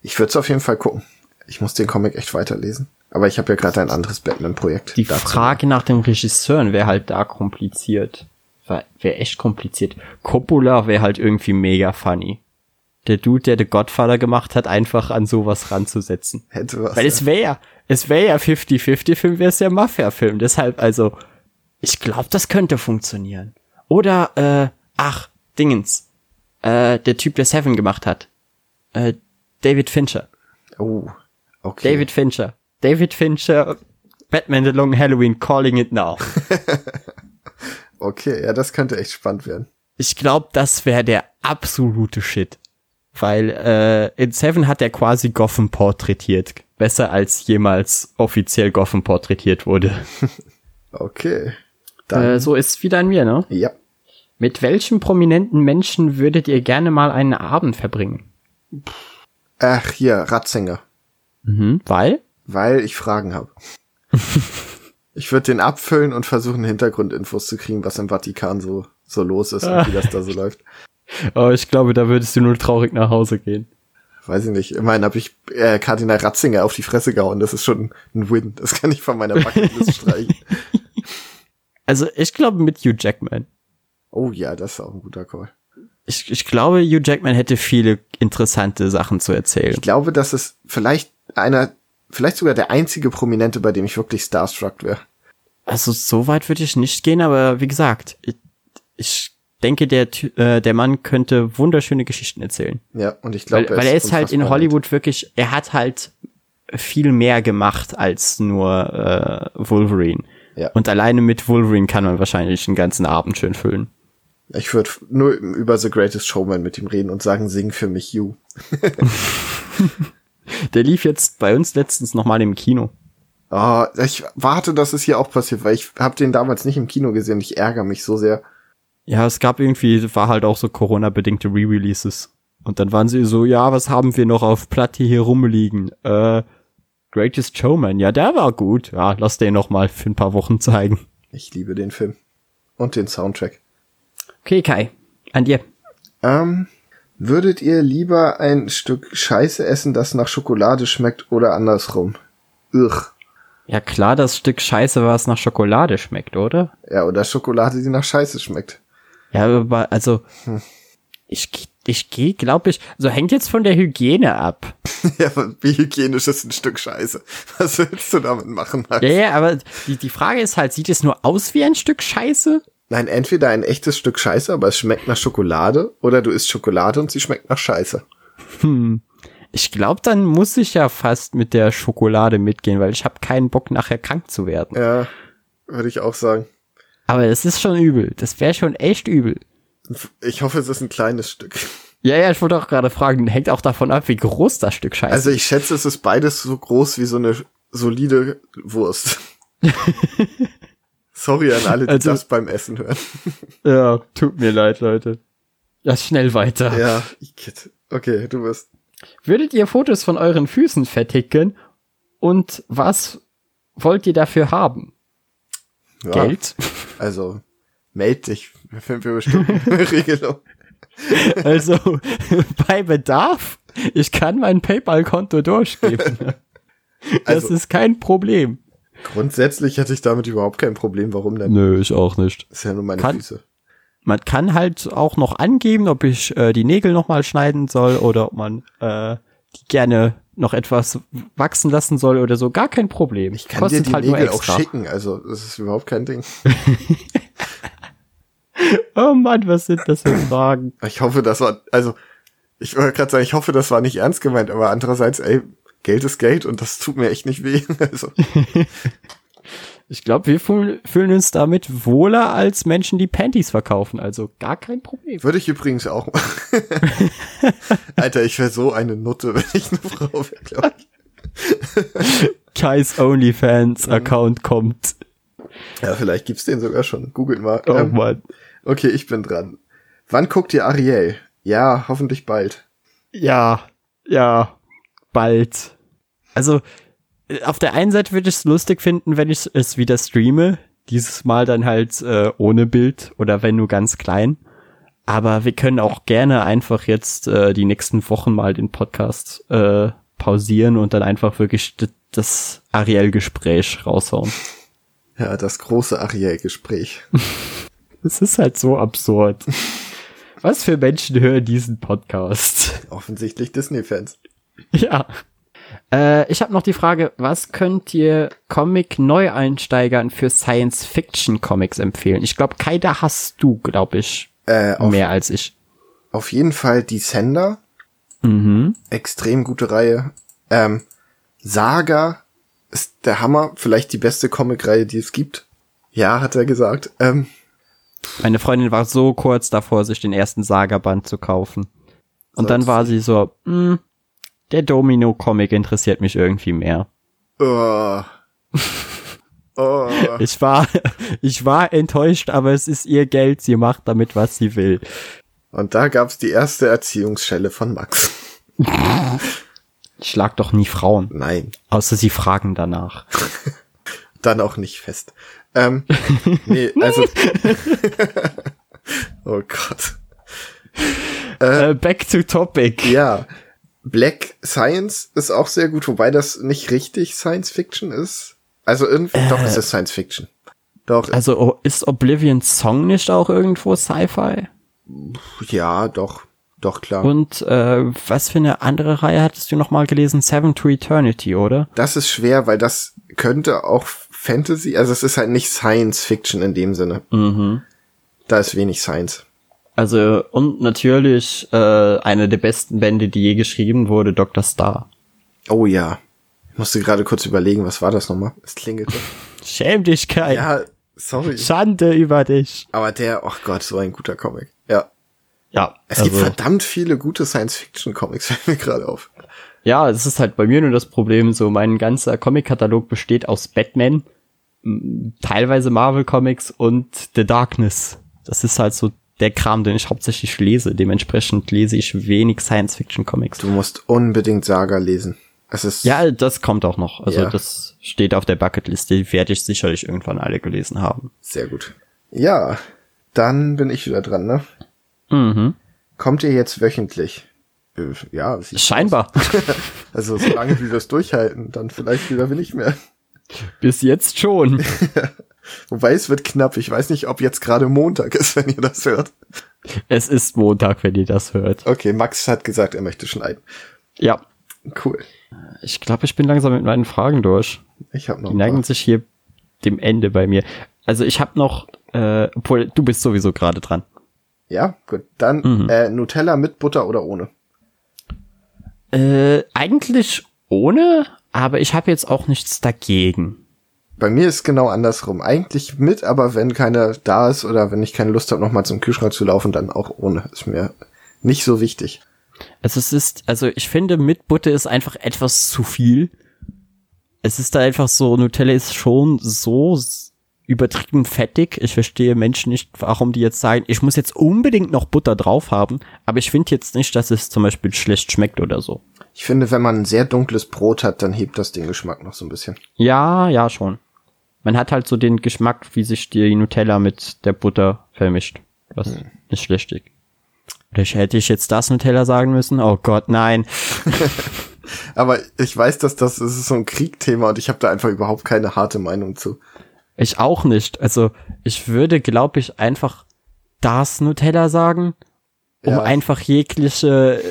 ich würde es auf jeden Fall gucken. Ich muss den Comic echt weiterlesen. Aber ich habe ja gerade ein anderes Batman-Projekt. Die dazu. Frage nach dem Regisseuren wäre halt da kompliziert. Wäre echt kompliziert. Coppola wäre halt irgendwie mega funny. Der Dude, der The Godfather gemacht hat, einfach an sowas ranzusetzen. Hätte was. Weil ja. es wäre ja, es wäre ja 50-50-Film, wäre es ja Mafia-Film. Deshalb, also, ich glaube, das könnte funktionieren. Oder, äh, ach, Dingens. Äh, der Typ, der Seven gemacht hat. Äh, David Fincher. Oh, okay. David Fincher. David Fincher, Batman The Long Halloween, calling it now. okay, ja, das könnte echt spannend werden. Ich glaube, das wäre der absolute Shit. Weil äh, in Seven hat er quasi Gotham porträtiert. Besser als jemals offiziell Gotham porträtiert wurde. okay. Äh, so ist es wieder an mir, ne? Ja. Mit welchem prominenten Menschen würdet ihr gerne mal einen Abend verbringen? Pff Ach, hier, Ratzinger. Mhm, weil? Weil ich Fragen habe. ich würde den abfüllen und versuchen, Hintergrundinfos zu kriegen, was im Vatikan so, so los ist und wie das da so läuft. Oh, ich glaube, da würdest du nur traurig nach Hause gehen. Weiß ich nicht. Immerhin habe ich äh, Kardinal Ratzinger auf die Fresse gehauen. Das ist schon ein Win. Das kann ich von meiner Bucketlist streichen. Also ich glaube mit Hugh Jackman. Oh ja, das ist auch ein guter Call ich, ich glaube, Hugh Jackman hätte viele interessante Sachen zu erzählen. Ich glaube, dass es vielleicht einer, vielleicht sogar der einzige Prominente, bei dem ich wirklich starstruck wäre. Also so weit würde ich nicht gehen, aber wie gesagt, ich, ich denke, der äh, der Mann könnte wunderschöne Geschichten erzählen. Ja, und ich glaube, weil, weil er ist halt in Hollywood wirklich, er hat halt viel mehr gemacht als nur äh, Wolverine. Ja. Und alleine mit Wolverine kann man wahrscheinlich einen ganzen Abend schön füllen. Ich würde nur über The Greatest Showman mit ihm reden und sagen, sing für mich You. Der lief jetzt bei uns letztens nochmal im Kino. Oh, ich warte, dass es hier auch passiert, weil ich habe den damals nicht im Kino gesehen. Ich ärgere mich so sehr. Ja, es gab irgendwie, war halt auch so Corona-bedingte Re-Releases. Und dann waren sie so, ja, was haben wir noch auf Platte hier rumliegen? Äh, Greatest Showman, ja, der war gut. Ja, lass den noch mal für ein paar Wochen zeigen. Ich liebe den Film. Und den Soundtrack. Okay, Kai, an dir. Ähm, würdet ihr lieber ein Stück Scheiße essen, das nach Schokolade schmeckt oder andersrum? Ugh. Ja klar, das Stück Scheiße, was nach Schokolade schmeckt, oder? Ja, oder Schokolade, die nach Scheiße schmeckt. Ja, aber also hm. ich ich gehe, glaube ich, so hängt jetzt von der Hygiene ab. ja, wie hygienisch ist ein Stück Scheiße? Was willst du damit machen? Max? Ja, ja, aber die, die Frage ist halt, sieht es nur aus wie ein Stück Scheiße? Nein, entweder ein echtes Stück Scheiße, aber es schmeckt nach Schokolade, oder du isst Schokolade und sie schmeckt nach Scheiße. Hm. Ich glaube, dann muss ich ja fast mit der Schokolade mitgehen, weil ich habe keinen Bock, nachher krank zu werden. Ja, würde ich auch sagen. Aber es ist schon übel. Das wäre schon echt übel. Ich hoffe, es ist ein kleines Stück. Ja, ja, ich wollte auch gerade fragen, hängt auch davon ab, wie groß das Stück Scheiße ist. Also ich schätze, es ist beides so groß wie so eine solide Wurst. Sorry an alle, die also, das beim Essen hören. Ja, tut mir leid, Leute. Ja, schnell weiter. Ja, okay, du wirst. Würdet ihr Fotos von euren Füßen verticken? Und was wollt ihr dafür haben? Ja, Geld? Also, meld dich für für bestimmte Regelung. Also bei Bedarf, ich kann mein PayPal-Konto durchgeben. Das Also- ist kein Problem. Grundsätzlich hätte ich damit überhaupt kein Problem. Warum denn? Nö, ich auch nicht. Ist ja nur meine Kann- Füße. Man kann halt auch noch angeben, ob ich äh, die Nägel nochmal schneiden soll oder ob man äh, die gerne noch etwas wachsen lassen soll oder so. Gar kein Problem. Ich kann dir die halt Nägel auch schicken. Also, das ist überhaupt kein Ding. Oh Mann, was sind das für Fragen? Ich hoffe, das war, also, ich wollte gerade sagen, ich hoffe, das war nicht ernst gemeint, aber andererseits, ey, Geld ist Geld und das tut mir echt nicht weh. Also, Ich glaube, wir fühlen, uns damit wohler als Menschen, die Panties verkaufen. Also gar kein Problem. würde ich übrigens auch machen. Alter, ich wäre so eine Nutte, wenn ich eine Frau wäre, glaube ich. Kais Mhm. OnlyFans-Account kommt. Ja, vielleicht gibt's den sogar schon. Googelt mal. Oh Ähm, Mann. okay, ich bin dran. Wann guckt ihr Ariel? Ja, hoffentlich bald. Ja, ja, bald. Also, äh, auf der einen Seite würde ich es lustig finden, wenn ich es wieder streame. Dieses Mal dann halt äh, ohne Bild oder wenn nur ganz klein. Aber wir können auch gerne einfach jetzt äh, die nächsten Wochen mal den Podcast äh, pausieren und dann einfach wirklich das Ariel-Gespräch raushauen. Ja, das große Ariel-Gespräch. Es ist halt so absurd. Was für Menschen hören diesen Podcast? Offensichtlich Disney-Fans. Ja. Äh, ich habe noch die Frage, was könnt ihr Comic-Neueinsteigern für Science-Fiction-Comics empfehlen? Ich glaube, Kai, da hast du, glaube ich, Äh, auf, mehr als ich. auf jeden Fall Descender. Mhm. Extrem gute Reihe. Ähm, Saga ist der Hammer. Vielleicht die beste Comic-Reihe, die es gibt. Ja, hat er gesagt. Ähm, Meine Freundin war so kurz davor, sich den ersten Saga-Band zu kaufen. Und dann war sie so, "Hm, der Domino-Comic interessiert mich irgendwie mehr. oh. oh. Ich war, ich war enttäuscht, aber es ist ihr Geld, sie macht damit, was sie will. Und da gab's die erste Erziehungsschelle von Max. Ich schlag doch nie Frauen, Nein, außer sie fragen danach. dann auch nicht fest. Ähm, nee, also. oh Gott. Äh, back to topic. Ja. Black Science ist auch sehr gut, wobei das nicht richtig Science Fiction ist. Also irgendwie, doch, es ist Science Fiction. Doch, Also oh, ist Oblivion Song nicht auch irgendwo Sci-Fi? ja, doch, doch, klar. Und äh, was für eine andere Reihe hattest du noch mal gelesen? Seven to Eternity, oder? das ist schwer, weil das könnte auch Fantasy, also es ist halt nicht Science Fiction in dem Sinne. Mhm. Da ist wenig Science. Also und natürlich äh, eine der besten Bände, die je geschrieben wurde, Dr. Star. Oh ja. Ich musste gerade kurz überlegen, was war das nochmal? Es klingelte. Schäm dich, Kai. ja, sorry. Schande über dich. Aber der, oh Gott, so ein guter Comic. Ja. Ja, Es gibt also, verdammt viele gute Science-Fiction-Comics, fällt mir gerade auf. ja, es ist halt bei mir nur das Problem, so mein ganzer Comic-Katalog besteht aus Batman, teilweise Marvel Comics und The Darkness. Das ist halt so der Kram, den ich hauptsächlich lese. Dementsprechend lese ich wenig Science-Fiction-Comics. Du musst unbedingt Saga lesen. Es ist, Ja, das kommt auch noch. Also Ja. das steht auf der Bucketliste. Die werde ich sicherlich irgendwann alle gelesen haben. Sehr gut. Ja, dann bin ich wieder dran, ne? Mhm. Kommt ihr jetzt wöchentlich? Äh, Ja, Scheinbar. Also solange wir das durchhalten, dann vielleicht wieder will ich mehr. Bis jetzt schon. Wobei es wird knapp. Ich weiß nicht, ob jetzt gerade Montag ist, wenn ihr das hört. es ist Montag, wenn ihr das hört. Okay, Max hat gesagt, er möchte schneiden. Ja. Cool. Ich glaube, ich bin langsam mit meinen Fragen durch. Ich habe noch Die neigen sich hier dem Ende bei mir. Also ich habe noch, äh, obwohl du bist sowieso gerade dran. Ja, gut. Dann Mhm. äh, Nutella mit Butter oder ohne? Äh, eigentlich ohne, aber ich habe jetzt auch nichts dagegen. Bei mir ist genau andersrum. Eigentlich mit, aber wenn keiner da ist oder wenn ich keine Lust habe, nochmal zum Kühlschrank zu laufen, dann auch ohne. Ist mir nicht so wichtig. Also es ist, also ich finde, mit Butter ist einfach etwas zu viel. Es ist da einfach so, Nutella ist schon so übertrieben fettig. Ich verstehe Menschen nicht, warum die jetzt sagen, ich muss jetzt unbedingt noch Butter drauf haben. Aber ich finde jetzt nicht, dass es zum Beispiel schlecht schmeckt oder so. Ich finde, wenn man ein sehr dunkles Brot hat, dann hebt das den Geschmack noch so ein bisschen. Ja, ja, schon. Man hat halt so den Geschmack, wie sich die Nutella mit der Butter vermischt. Was hm. nicht schlechtig. Oder hätte ich jetzt das Nutella sagen müssen? Oh Gott, nein. Aber ich weiß, dass das, das ist so ein Kriegthema und ich habe da einfach überhaupt keine harte Meinung zu. Ich auch nicht. Also ich würde, glaube ich, einfach das Nutella sagen, um ja. einfach jegliche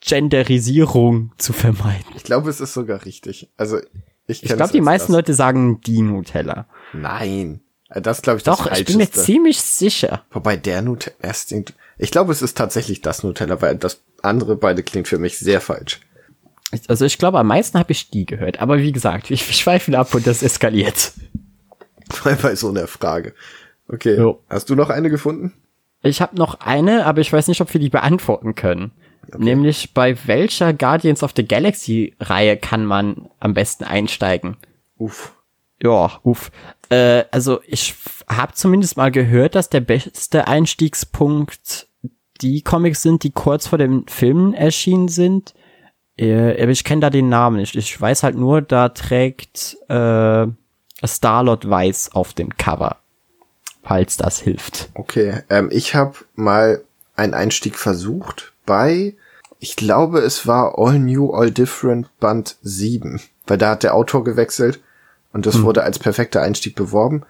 Genderisierung zu vermeiden. Ich glaube, es ist sogar richtig. Also ich, ich glaube, die meisten das. Leute sagen die Nutella. Nein. Das glaube ich Doch, das ich bin mir ziemlich sicher. Wobei der Nutella, ich glaube, es ist tatsächlich das Nutella, weil das andere beide klingt für mich sehr falsch. Also ich glaube, am meisten habe ich die gehört. Aber wie gesagt, ich schweife ab und das eskaliert. Bei so einer Frage. Okay. Jo. Hast du noch eine gefunden? Ich habe noch eine, aber ich weiß nicht, ob wir die beantworten können. Okay. Nämlich bei welcher Guardians of the Galaxy Reihe kann man am besten einsteigen? Uff. Ja, uff. Äh, also ich habe zumindest mal gehört, dass der beste Einstiegspunkt die Comics sind, die kurz vor dem Film erschienen sind. Äh, aber ich kenne da den Namen nicht. Ich weiß halt nur, da trägt äh, Starlord weiß auf dem Cover falls das hilft. Okay, ähm, ich habe mal einen Einstieg versucht bei, ich glaube, es war All New, All Different Band 7, weil da hat der Autor gewechselt und das hm. wurde als perfekter Einstieg beworben.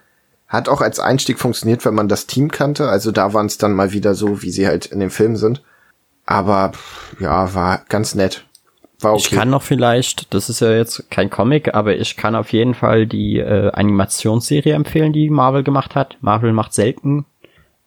Hat auch als Einstieg funktioniert, wenn man das Team kannte. Also da waren es dann mal wieder so, wie sie halt in dem Film sind. Aber ja, war ganz nett. War okay. Ich kann noch vielleicht, das ist ja jetzt kein Comic, aber ich kann auf jeden Fall die äh, Animationsserie empfehlen, die Marvel gemacht hat. Marvel macht selten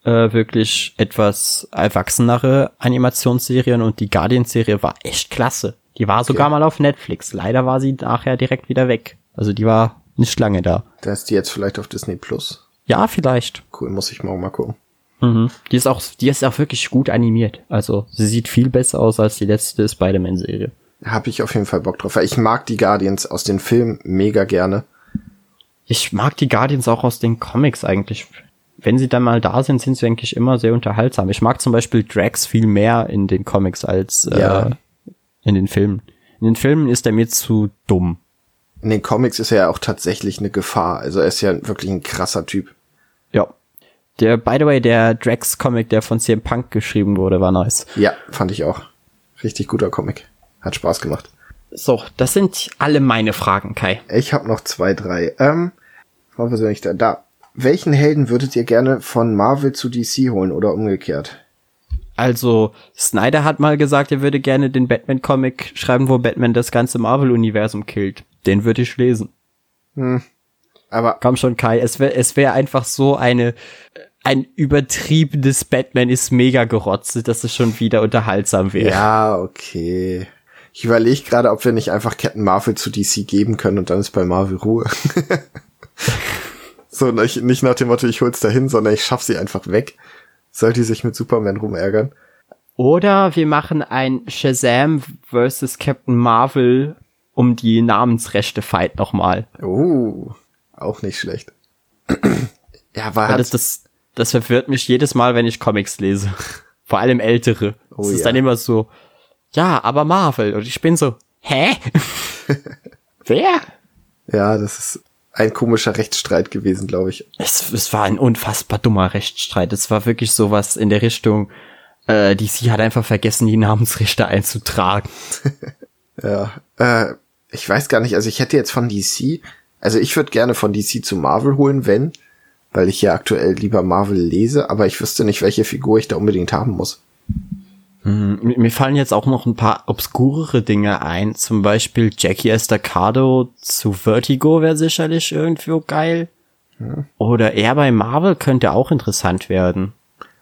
äh, wirklich etwas erwachsenere Animationsserien und die Guardian-Serie war echt klasse. Die war sogar okay. mal auf Netflix. Leider war sie nachher direkt wieder weg. Also die war nicht lange da. Da ist die jetzt vielleicht auf Disney Plus. Ja, vielleicht. Cool, muss ich mal mal gucken. Mhm. Die ist auch, die ist auch wirklich gut animiert. Also sie sieht viel besser aus als die letzte Spider-Man-Serie habe ich auf jeden Fall Bock drauf. Weil ich mag die Guardians aus den Filmen mega gerne. Ich mag die Guardians auch aus den Comics eigentlich. Wenn sie dann mal da sind, sind sie eigentlich immer sehr unterhaltsam. Ich mag zum Beispiel Drax viel mehr in den Comics als äh, ja. in den Filmen. In den Filmen ist er mir zu dumm. In den Comics ist er ja auch tatsächlich eine Gefahr. Also er ist ja wirklich ein krasser Typ. Ja. Der, by the way, der Drax-Comic, der von CM Punk geschrieben wurde, war nice. Ja, fand ich auch. Richtig guter Comic. Hat Spaß gemacht. So, das sind alle meine Fragen, Kai. Ich habe noch zwei, drei. Ähm, war persönlich da. da. Welchen Helden würdet ihr gerne von Marvel zu DC holen oder umgekehrt? Also, Snyder hat mal gesagt, er würde gerne den Batman-Comic schreiben, wo Batman das ganze Marvel-Universum killt. Den würde ich lesen. Hm. Aber. Komm schon, Kai, es wäre es wär einfach so eine, ein übertriebenes Batman ist mega gerotzt, dass es schon wieder unterhaltsam wäre. Ja, okay. Ich überlege gerade, ob wir nicht einfach Captain Marvel zu DC geben können und dann ist bei Marvel Ruhe. so, nicht, nicht nach dem Motto, ich hol's dahin, sondern ich schaff sie einfach weg. Soll die sich mit Superman rumärgern? Oder wir machen ein Shazam versus Captain Marvel um die Namensrechte Fight nochmal. Oh, auch nicht schlecht. ja, war das, das, das verwirrt mich jedes Mal, wenn ich Comics lese. Vor allem ältere. Oh, das ist ja. dann immer so, ja, aber Marvel. Und ich bin so, hä? Wer? Ja, das ist ein komischer Rechtsstreit gewesen, glaube ich. Es, es war ein unfassbar dummer Rechtsstreit. Es war wirklich sowas in der Richtung, äh, DC hat einfach vergessen, die Namensrechte einzutragen. ja, äh, ich weiß gar nicht, also ich hätte jetzt von DC, also ich würde gerne von DC zu Marvel holen, wenn, weil ich ja aktuell lieber Marvel lese, aber ich wüsste nicht, welche Figur ich da unbedingt haben muss. Hm, mir fallen jetzt auch noch ein paar obskurere Dinge ein. Zum Beispiel Jackie Estacado zu Vertigo wäre sicherlich irgendwo geil. Oder er bei Marvel könnte auch interessant werden.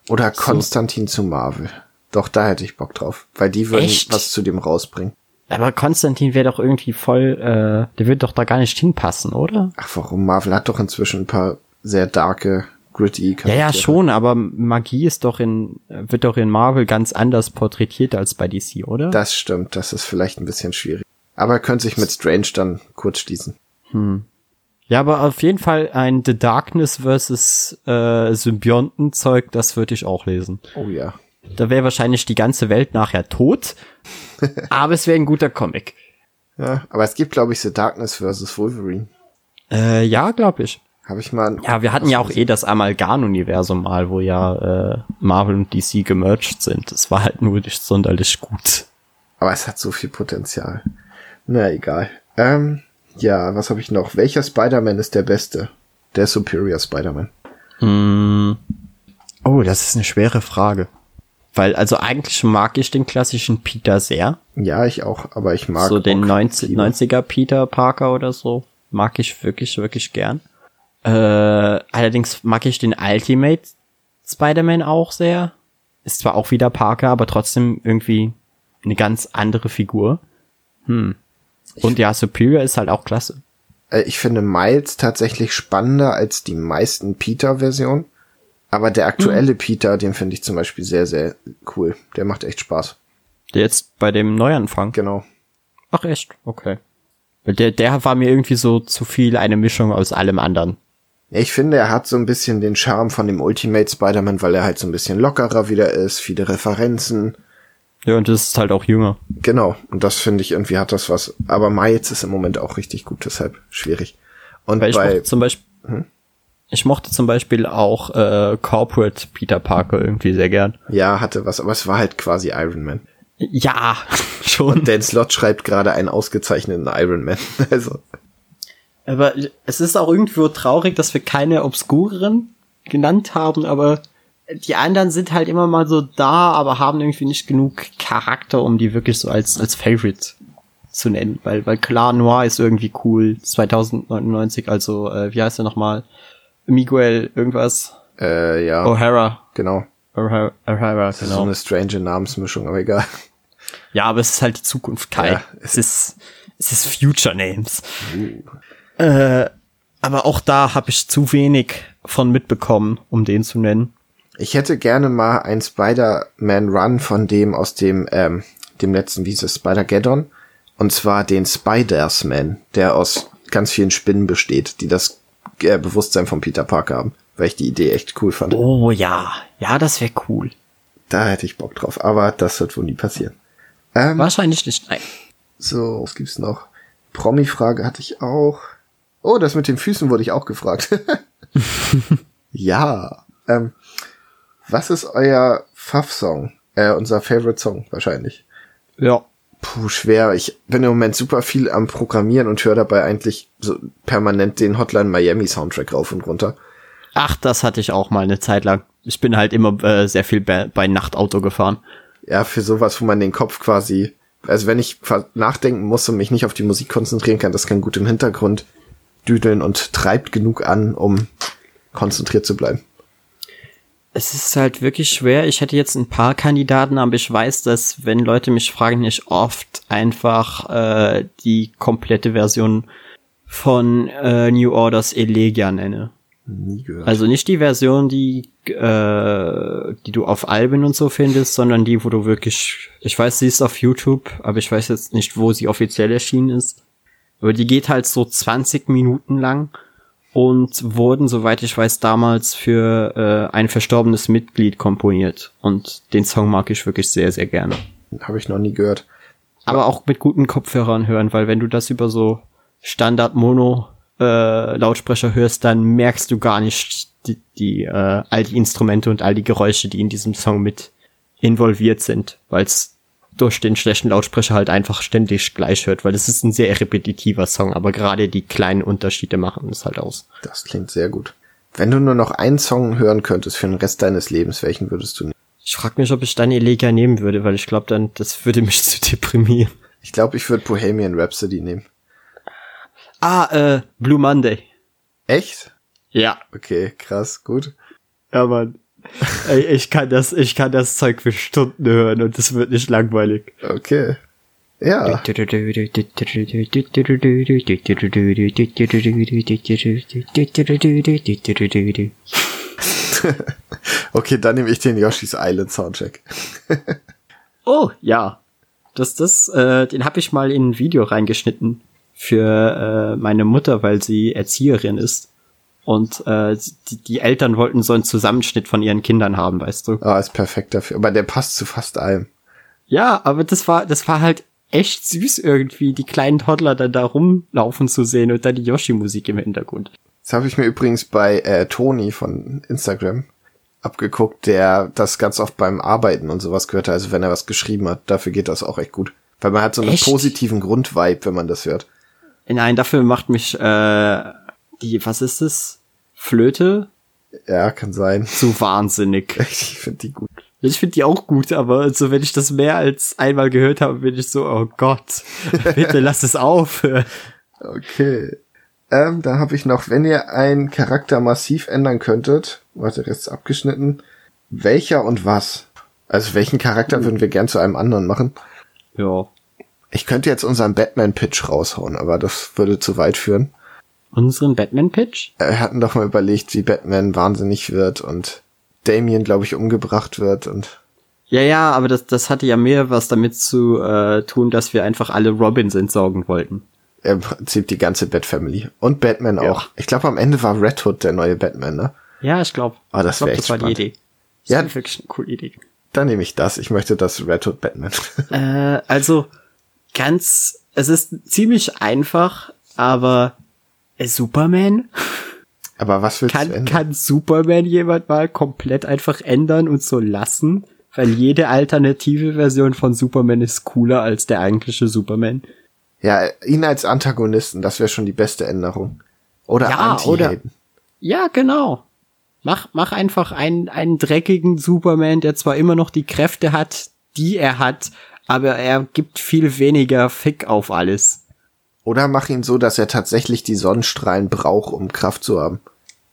Oder Konstantin so. zu Marvel. Doch, da hätte ich Bock drauf. Weil die würden Echt? was zu dem rausbringen. Aber Konstantin wäre doch irgendwie voll, äh, der würde doch da gar nicht hinpassen, oder? Ach, warum? Marvel hat doch inzwischen ein paar sehr darke gritty Charaktere. Ja, ja, schon, aber Magie ist doch in, wird doch in Marvel ganz anders porträtiert als bei DC, oder? Das stimmt, das ist vielleicht ein bisschen schwierig. Aber er könnte sich mit Strange dann kurz schließen. Hm. Ja, aber auf jeden Fall ein The Darkness versus äh, Symbionten-Zeug, das würde ich auch lesen. Oh ja. Da wäre wahrscheinlich die ganze Welt nachher tot. aber es wäre ein guter Comic. Ja, aber es gibt, glaube ich, The Darkness vs. Wolverine. Äh, ja, glaube ich. Habe ich mal. Ja, wir hatten ja auch eh das Amalgam-Universum mal, wo ja äh, Marvel und DC gemerged sind. Das war halt nur nicht sonderlich gut. Aber es hat so viel Potenzial. Na, egal. Ähm, ja, was habe ich noch? Welcher Spider-Man ist der beste? Der Superior Spider-Man. Mm. Oh, das ist eine schwere Frage. Weil, also eigentlich mag ich den klassischen Peter sehr. Ja, ich auch, aber ich mag. So den 90, 90er Peter Parker oder so. Mag ich wirklich, wirklich gern. Äh, allerdings mag ich den Ultimate Spider-Man auch sehr. Ist zwar auch wieder Parker, aber trotzdem irgendwie eine ganz andere Figur. Hm. Und ja, Superior ist halt auch klasse. Äh, ich finde Miles tatsächlich spannender als die meisten Peter-Versionen. Aber der aktuelle mhm. Peter, den finde ich zum Beispiel sehr, sehr cool. Der macht echt Spaß. Der jetzt bei dem Neuanfang? Genau. Ach echt? Okay. Der, der war mir irgendwie so zu viel eine Mischung aus allem anderen. Ich finde, er hat so ein bisschen den Charme von dem Ultimate Spider-Man, weil er halt so ein bisschen lockerer wieder ist, viele Referenzen. Ja, und ist halt auch jünger. Genau. Und das finde ich irgendwie hat das was. Aber Miles ist im Moment auch richtig gut, deshalb schwierig. Und weil bei, zum Beispiel, hm? Ich mochte zum Beispiel auch äh, Corporate Peter Parker irgendwie sehr gern. Ja, hatte was, aber es war halt quasi Iron Man. Ja, schon. Und Dan Slott schreibt gerade einen ausgezeichneten Iron Man. also. Aber es ist auch irgendwo traurig, dass wir keine obskureren genannt haben, aber die anderen sind halt immer mal so da, aber haben irgendwie nicht genug Charakter, um die wirklich so als, als Favorite zu nennen. Weil, weil klar, Noir ist irgendwie cool. 2099, also, äh, wie heißt er nochmal? Miguel irgendwas. Äh, ja. O'Hara. Genau. O'Hara, O'Hara, das genau. ist so eine strange Namensmischung, aber egal. Ja, aber es ist halt die Zukunft, Kai. Ja, es ist, es ist Future Names. Uh. Äh, aber auch da habe ich zu wenig von mitbekommen, um den zu nennen. Ich hätte gerne mal ein Spider-Man Run von dem aus dem, ähm, dem letzten, wie hieß es, Spider-Geddon. Und zwar den Spiders-Man, der aus ganz vielen Spinnen besteht, die das äh, Bewusstsein von Peter Parker haben, weil ich die Idee echt cool fand. Oh ja, ja, das wäre cool. Da hätte ich Bock drauf, aber das wird wohl nie passieren. Ähm, Wahrscheinlich nicht, nein. So, was gibt's noch? Promi-Frage hatte ich auch. Oh, das mit den Füßen wurde ich auch gefragt. ja. Ähm, was ist euer Pfaff-Song? Äh, unser Favorite Song wahrscheinlich. Ja. Puh, schwer. Ich bin im Moment super viel am Programmieren und höre dabei eigentlich so permanent den Hotline Miami Soundtrack rauf und runter. Ach, das hatte ich auch mal eine Zeit lang. Ich bin halt immer äh, sehr viel bei, bei Nachtauto gefahren. Ja, für sowas, wo man den Kopf quasi, also wenn ich nachdenken muss und mich nicht auf die Musik konzentrieren kann, das kann gut im Hintergrund düdeln und treibt genug an, um konzentriert zu bleiben es ist halt wirklich schwer. Ich hätte jetzt ein paar Kandidaten, aber ich weiß, dass wenn Leute mich fragen, ich oft einfach äh, die komplette Version von äh, New Orders Elegia nenne. Nie gehört. Also nicht die Version, die äh, die du auf Alben und so findest, sondern die, wo du wirklich, ich weiß, sie ist auf YouTube, aber ich weiß jetzt nicht, wo sie offiziell erschienen ist. Aber die geht halt so 20 Minuten lang und wurden, soweit ich weiß, damals für äh, ein verstorbenes Mitglied komponiert. Und den Song mag ich wirklich sehr, sehr gerne. Habe ich noch nie gehört. Aber auch mit guten Kopfhörern hören, weil wenn du das über so Standard-Mono äh, Lautsprecher hörst, dann merkst du gar nicht die, die äh, all die Instrumente und all die Geräusche, die in diesem Song mit involviert sind, weil es durch den schlechten Lautsprecher halt einfach ständig gleich hört, weil es ist ein sehr repetitiver Song, aber gerade die kleinen Unterschiede machen es halt aus. Das klingt sehr gut. Wenn du nur noch einen Song hören könntest für den Rest deines Lebens, welchen würdest du nehmen? Ich frage mich, ob ich dann Elegia nehmen würde, weil ich glaube dann, das würde mich zu deprimieren. Ich glaube, ich würde Bohemian Rhapsody nehmen. Ah, äh, Blue Monday. Echt? Ja. Okay, krass, gut. Ja, Mann. Ich kann das, ich kann das Zeug für Stunden hören und es wird nicht langweilig. Okay. Ja. okay, dann nehme ich den Yoshi's Island Soundtrack. oh, ja. Das, das, äh, den habe ich mal in ein Video reingeschnitten für äh, meine Mutter, weil sie Erzieherin ist. Und äh, die, die Eltern wollten so einen Zusammenschnitt von ihren Kindern haben, weißt du. Ah, ist perfekt dafür. Aber der passt zu fast allem. Ja, aber das war, das war halt echt süß irgendwie, die kleinen Toddler dann da rumlaufen zu sehen und dann die Yoshi-Musik im Hintergrund. Das habe ich mir übrigens bei äh, Toni von Instagram abgeguckt, der das ganz oft beim Arbeiten und sowas gehört, also wenn er was geschrieben hat. Dafür geht das auch echt gut. Weil man hat so einen echt? positiven Grundvibe, wenn man das hört. Nein, dafür macht mich äh, die, was ist es? Flöte? Ja, kann sein. So wahnsinnig. Ich finde die gut. Ich finde die auch gut, aber also wenn ich das mehr als einmal gehört habe, bin ich so, oh Gott, bitte lass es aufhören. Okay. Ähm, da habe ich noch, wenn ihr einen Charakter massiv ändern könntet, warte, jetzt abgeschnitten, welcher und was? Also welchen Charakter würden wir gern zu einem anderen machen? Ja. Ich könnte jetzt unseren Batman-Pitch raushauen, aber das würde zu weit führen. Unseren Batman-Pitch? Wir hatten doch mal überlegt, wie Batman wahnsinnig wird und Damien, glaube ich, umgebracht wird und. Ja, ja, aber das, das hatte ja mehr was damit zu äh, tun, dass wir einfach alle Robins entsorgen wollten. Im Prinzip die ganze Bat-Family. Und Batman ja. auch. Ich glaube, am Ende war Red Hood der neue Batman, ne? Ja, ich glaube. Ah, das wäre Das war die Idee. Das ja, wirklich eine coole Idee. Dann nehme ich das. Ich möchte das Red Hood Batman. äh, also ganz, es ist ziemlich einfach, aber Superman? Aber was willst kann, du ändern? Kann Superman jemand mal komplett einfach ändern und so lassen? Weil jede alternative Version von Superman ist cooler als der eigentliche Superman. Ja, ihn als Antagonisten, das wäre schon die beste Änderung. Oder ja, anti oder Ja, genau. Mach, mach einfach einen, einen dreckigen Superman, der zwar immer noch die Kräfte hat, die er hat, aber er gibt viel weniger Fick auf alles. Oder mach ihn so, dass er tatsächlich die Sonnenstrahlen braucht, um Kraft zu haben.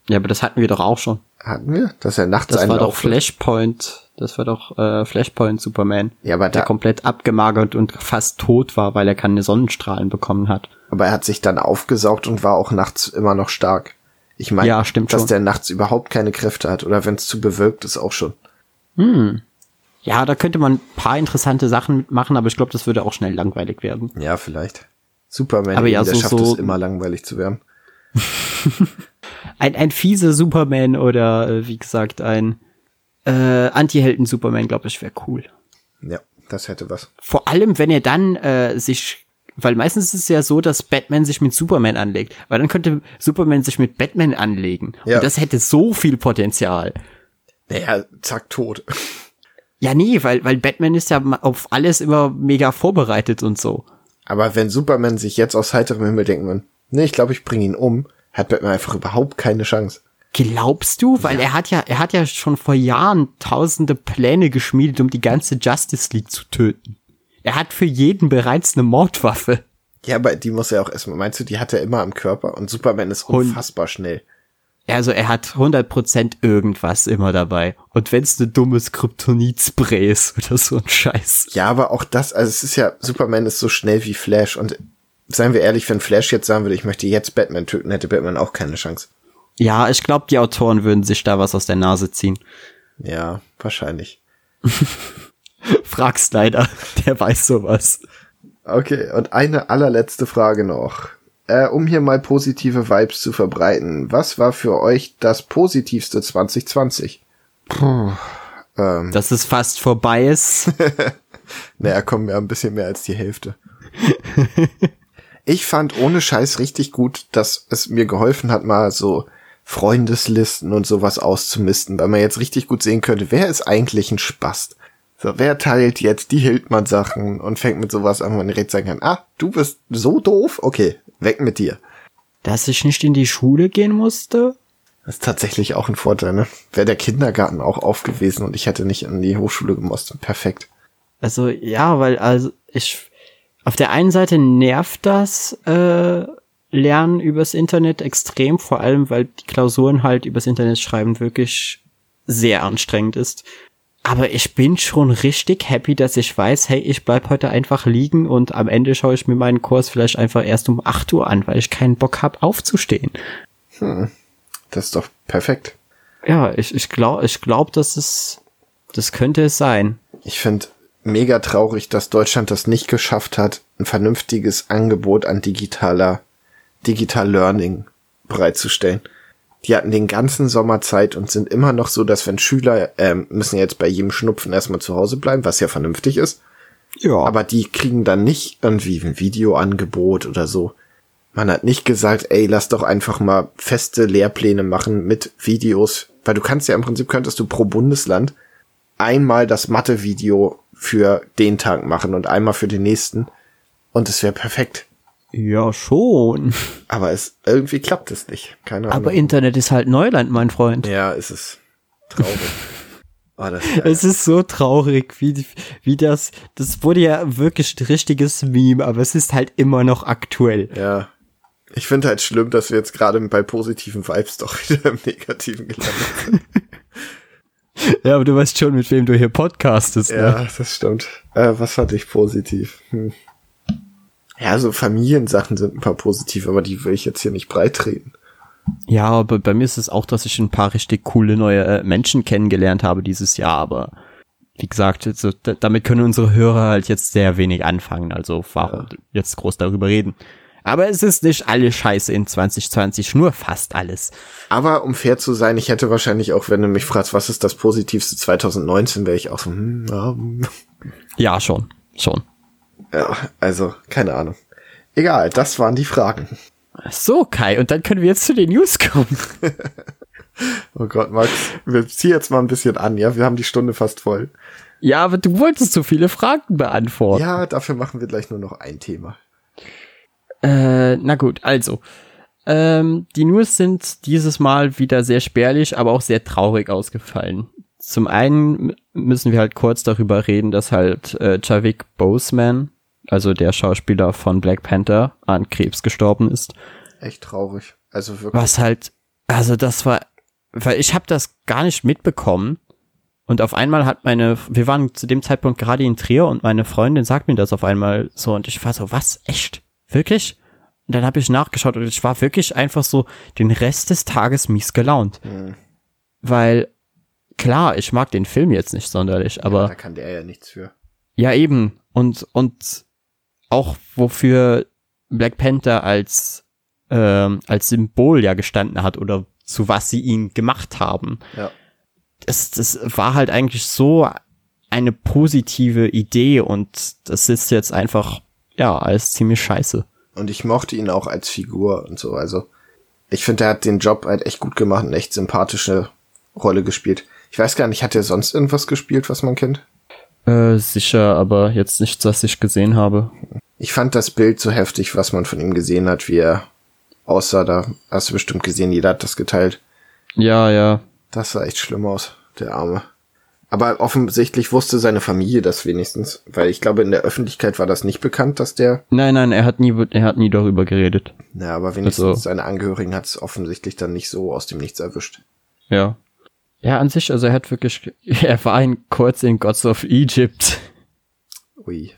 Ja, aber das hatten wir doch auch schon. Hatten wir? Dass er nachts Das war doch Flashpoint. Das war doch äh, Flashpoint Superman. Ja, aber der komplett abgemagert und fast tot war, weil er keine Sonnenstrahlen bekommen hat. Aber er hat sich dann aufgesaugt und war auch nachts immer noch stark. Ich meine, ja, dass schon. der nachts überhaupt keine Kräfte hat oder wenn es zu bewölkt ist auch schon. Hm. Ja, da könnte man ein paar interessante Sachen machen, aber ich glaube, das würde auch schnell langweilig werden. Ja, vielleicht. Superman, aber ja, der so, schafft so es immer langweilig zu werden. ein, ein fieser Superman oder äh, wie gesagt ein äh, Anti-Helden-Superman, glaube ich, wäre cool. Ja, das hätte was. Vor allem, wenn er dann äh, sich, weil meistens ist es ja so, dass Batman sich mit Superman anlegt, weil dann könnte Superman sich mit Batman anlegen. Ja. Und das hätte so viel Potenzial. Naja, zack, tot. Ja, nee, weil, weil Batman ist ja auf alles immer mega vorbereitet und so. Aber wenn Superman sich jetzt aus heiterem Himmel denken würde, nee, ich glaube, ich bringe ihn um, hat Batman einfach überhaupt keine Chance. Glaubst du? Weil ja. er hat ja, er hat ja schon vor Jahren tausende Pläne geschmiedet, um die ganze Justice League zu töten. Er hat für jeden bereits eine Mordwaffe. Ja, aber die muss er auch erstmal, meinst du, die hat er immer am Körper und Superman ist unfassbar schnell. Also er hat 100% irgendwas immer dabei. Und wenn's ne dummes Kryptonit-Spray ist oder so ein Scheiß. Ja, aber auch das, also es ist ja, Superman ist so schnell wie Flash und seien wir ehrlich, wenn Flash jetzt sagen würde, ich möchte jetzt Batman töten, hätte Batman auch keine Chance. Ja, ich glaube, die Autoren würden sich da was aus der Nase ziehen. Ja, wahrscheinlich. Frag's leider, der weiß sowas. Okay, und eine allerletzte Frage noch. Äh, um hier mal positive Vibes zu verbreiten. Was war für euch das positivste 2020? Puh, ähm. Dass es fast vorbei ist. naja, kommen wir ein bisschen mehr als die Hälfte. ich fand ohne Scheiß richtig gut, dass es mir geholfen hat, mal so Freundeslisten und sowas auszumisten, weil man jetzt richtig gut sehen könnte, wer ist eigentlich ein Spast? So, wer teilt jetzt die Hildmann-Sachen und fängt mit sowas an, wo man direkt sagen kann, ah, du bist so doof? Okay, weg mit dir. Dass ich nicht in die Schule gehen musste? Das ist tatsächlich auch ein Vorteil, ne? Wäre der Kindergarten auch auf gewesen und ich hätte nicht in die Hochschule gemusst. Perfekt. Also, ja, weil, also, ich, auf der einen Seite nervt das, äh, Lernen übers Internet extrem, vor allem, weil die Klausuren halt übers Internet schreiben wirklich sehr anstrengend ist. Aber ich bin schon richtig happy, dass ich weiß, hey, ich bleib heute einfach liegen und am Ende schaue ich mir meinen Kurs vielleicht einfach erst um 8 Uhr an, weil ich keinen Bock habe, aufzustehen. Hm. Das ist doch perfekt. Ja, ich, ich glaube, ich glaub, dass es, das könnte es sein. Ich finde mega traurig, dass Deutschland das nicht geschafft hat, ein vernünftiges Angebot an digitaler, digital Learning bereitzustellen. Die hatten den ganzen Sommer Zeit und sind immer noch so, dass wenn Schüler ähm, müssen jetzt bei jedem Schnupfen erstmal zu Hause bleiben, was ja vernünftig ist. Ja. Aber die kriegen dann nicht irgendwie ein Videoangebot oder so. Man hat nicht gesagt, ey, lass doch einfach mal feste Lehrpläne machen mit Videos, weil du kannst ja im Prinzip könntest du pro Bundesland einmal das Mathe-Video für den Tag machen und einmal für den nächsten und es wäre perfekt. Ja, schon. Aber es irgendwie klappt es nicht. Keine Ahnung. Aber Internet ist halt Neuland, mein Freund. ja, es ist traurig. oh, das ist Es ist so traurig, wie, wie das, das wurde ja wirklich ein richtiges Meme, aber es ist halt immer noch aktuell. Ja. Ich finde halt schlimm, dass wir jetzt gerade bei positiven Vibes doch wieder im Negativen gelandet sind. Ja, aber du weißt schon, mit wem du hier podcastest, ne? ja, das stimmt. Äh, was fand ich positiv? Hm. Ja, so Familiensachen sind ein paar positiv, aber die will ich jetzt hier nicht breit treten. Ja, aber bei mir ist es auch, dass ich ein paar richtig coole neue äh, Menschen kennengelernt habe dieses Jahr, aber wie gesagt, also, da, damit können unsere Hörer halt jetzt sehr wenig anfangen, also warum jetzt groß darüber reden. Aber es ist nicht alles scheiße in 2020, nur fast alles. Aber um fair zu sein, ich hätte wahrscheinlich auch, wenn du mich fragst, was ist das Positivste 2019, wäre ich auch so, hm, ja. Ja, schon, schon. Ja, also, keine Ahnung. Egal, das waren die Fragen. So, Kai, und dann können wir jetzt zu den News kommen. Oh Gott, Max, wir ziehen jetzt mal ein bisschen an, ja? Wir haben die Stunde fast voll. Ja, aber du wolltest so viele Fragen beantworten. Ja, dafür machen wir gleich nur noch ein Thema. Äh, na gut, also. Ähm, die News sind dieses Mal wieder sehr spärlich, aber auch sehr traurig ausgefallen. Zum einen müssen wir halt kurz darüber reden, dass halt äh, Javik Boseman, also der Schauspieler von Black Panther, an Krebs gestorben ist. Echt traurig. Also wirklich. Was halt, also das war, weil ich habe das gar nicht mitbekommen. Und auf einmal hat meine, wir waren zu dem Zeitpunkt gerade in Trier und meine Freundin sagt mir das auf einmal so und ich war so, was, echt? Wirklich? Und dann habe ich nachgeschaut und ich war wirklich einfach so den Rest des Tages mies gelaunt. Hm. Weil, klar, ich mag den Film jetzt nicht sonderlich, aber da kann der ja nichts für. ja, eben. Und, und auch wofür Black Panther als, ähm, als Symbol ja gestanden hat oder zu was sie ihn gemacht haben. Ja. Das, das war halt eigentlich so eine positive Idee und das ist jetzt einfach, ja, alles ziemlich scheiße. Und ich mochte ihn auch als Figur und so. Also, ich finde, er hat den Job halt echt gut gemacht und echt sympathische Rolle gespielt. Ich weiß gar nicht, hat er sonst irgendwas gespielt, was man kennt? Äh, sicher, aber jetzt nichts, was ich gesehen habe. Ich fand das Bild so heftig, was man von ihm gesehen hat, wie er aussah. Da hast du bestimmt gesehen, jeder hat das geteilt. Ja, ja. Das sah echt schlimm aus, der Arme. Aber offensichtlich wusste seine Familie das wenigstens, weil ich glaube, in der Öffentlichkeit war das nicht bekannt, dass der. Nein, nein, er hat nie, er hat nie darüber geredet. Na, aber wenigstens Also- seine Angehörigen hat es offensichtlich dann nicht so aus dem Nichts erwischt. Ja. Ja, an sich, also er hat wirklich, er war ein kurz in Gods of Egypt. Ui.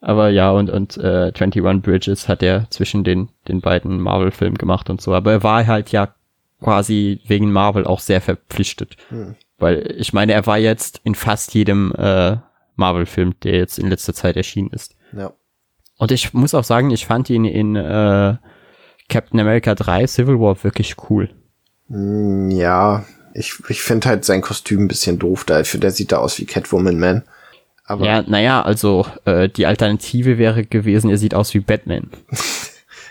Aber ja, und, und äh, 21 Bridges hat er zwischen den, den beiden Marvel-Filmen gemacht und so. Aber er war halt ja quasi wegen Marvel auch sehr verpflichtet. Hm. Weil ich meine, er war jetzt in fast jedem äh, Marvel-Film, der jetzt in letzter Zeit erschienen ist. Ja. Und ich muss auch sagen, ich fand ihn in äh, Captain America 3 Civil War wirklich cool. Hm, Ja, ich, ich finde halt sein Kostüm ein bisschen doof da. Der sieht da aus wie Catwoman Man. Aber Ja, naja, also äh, die Alternative wäre gewesen, er sieht aus wie Batman.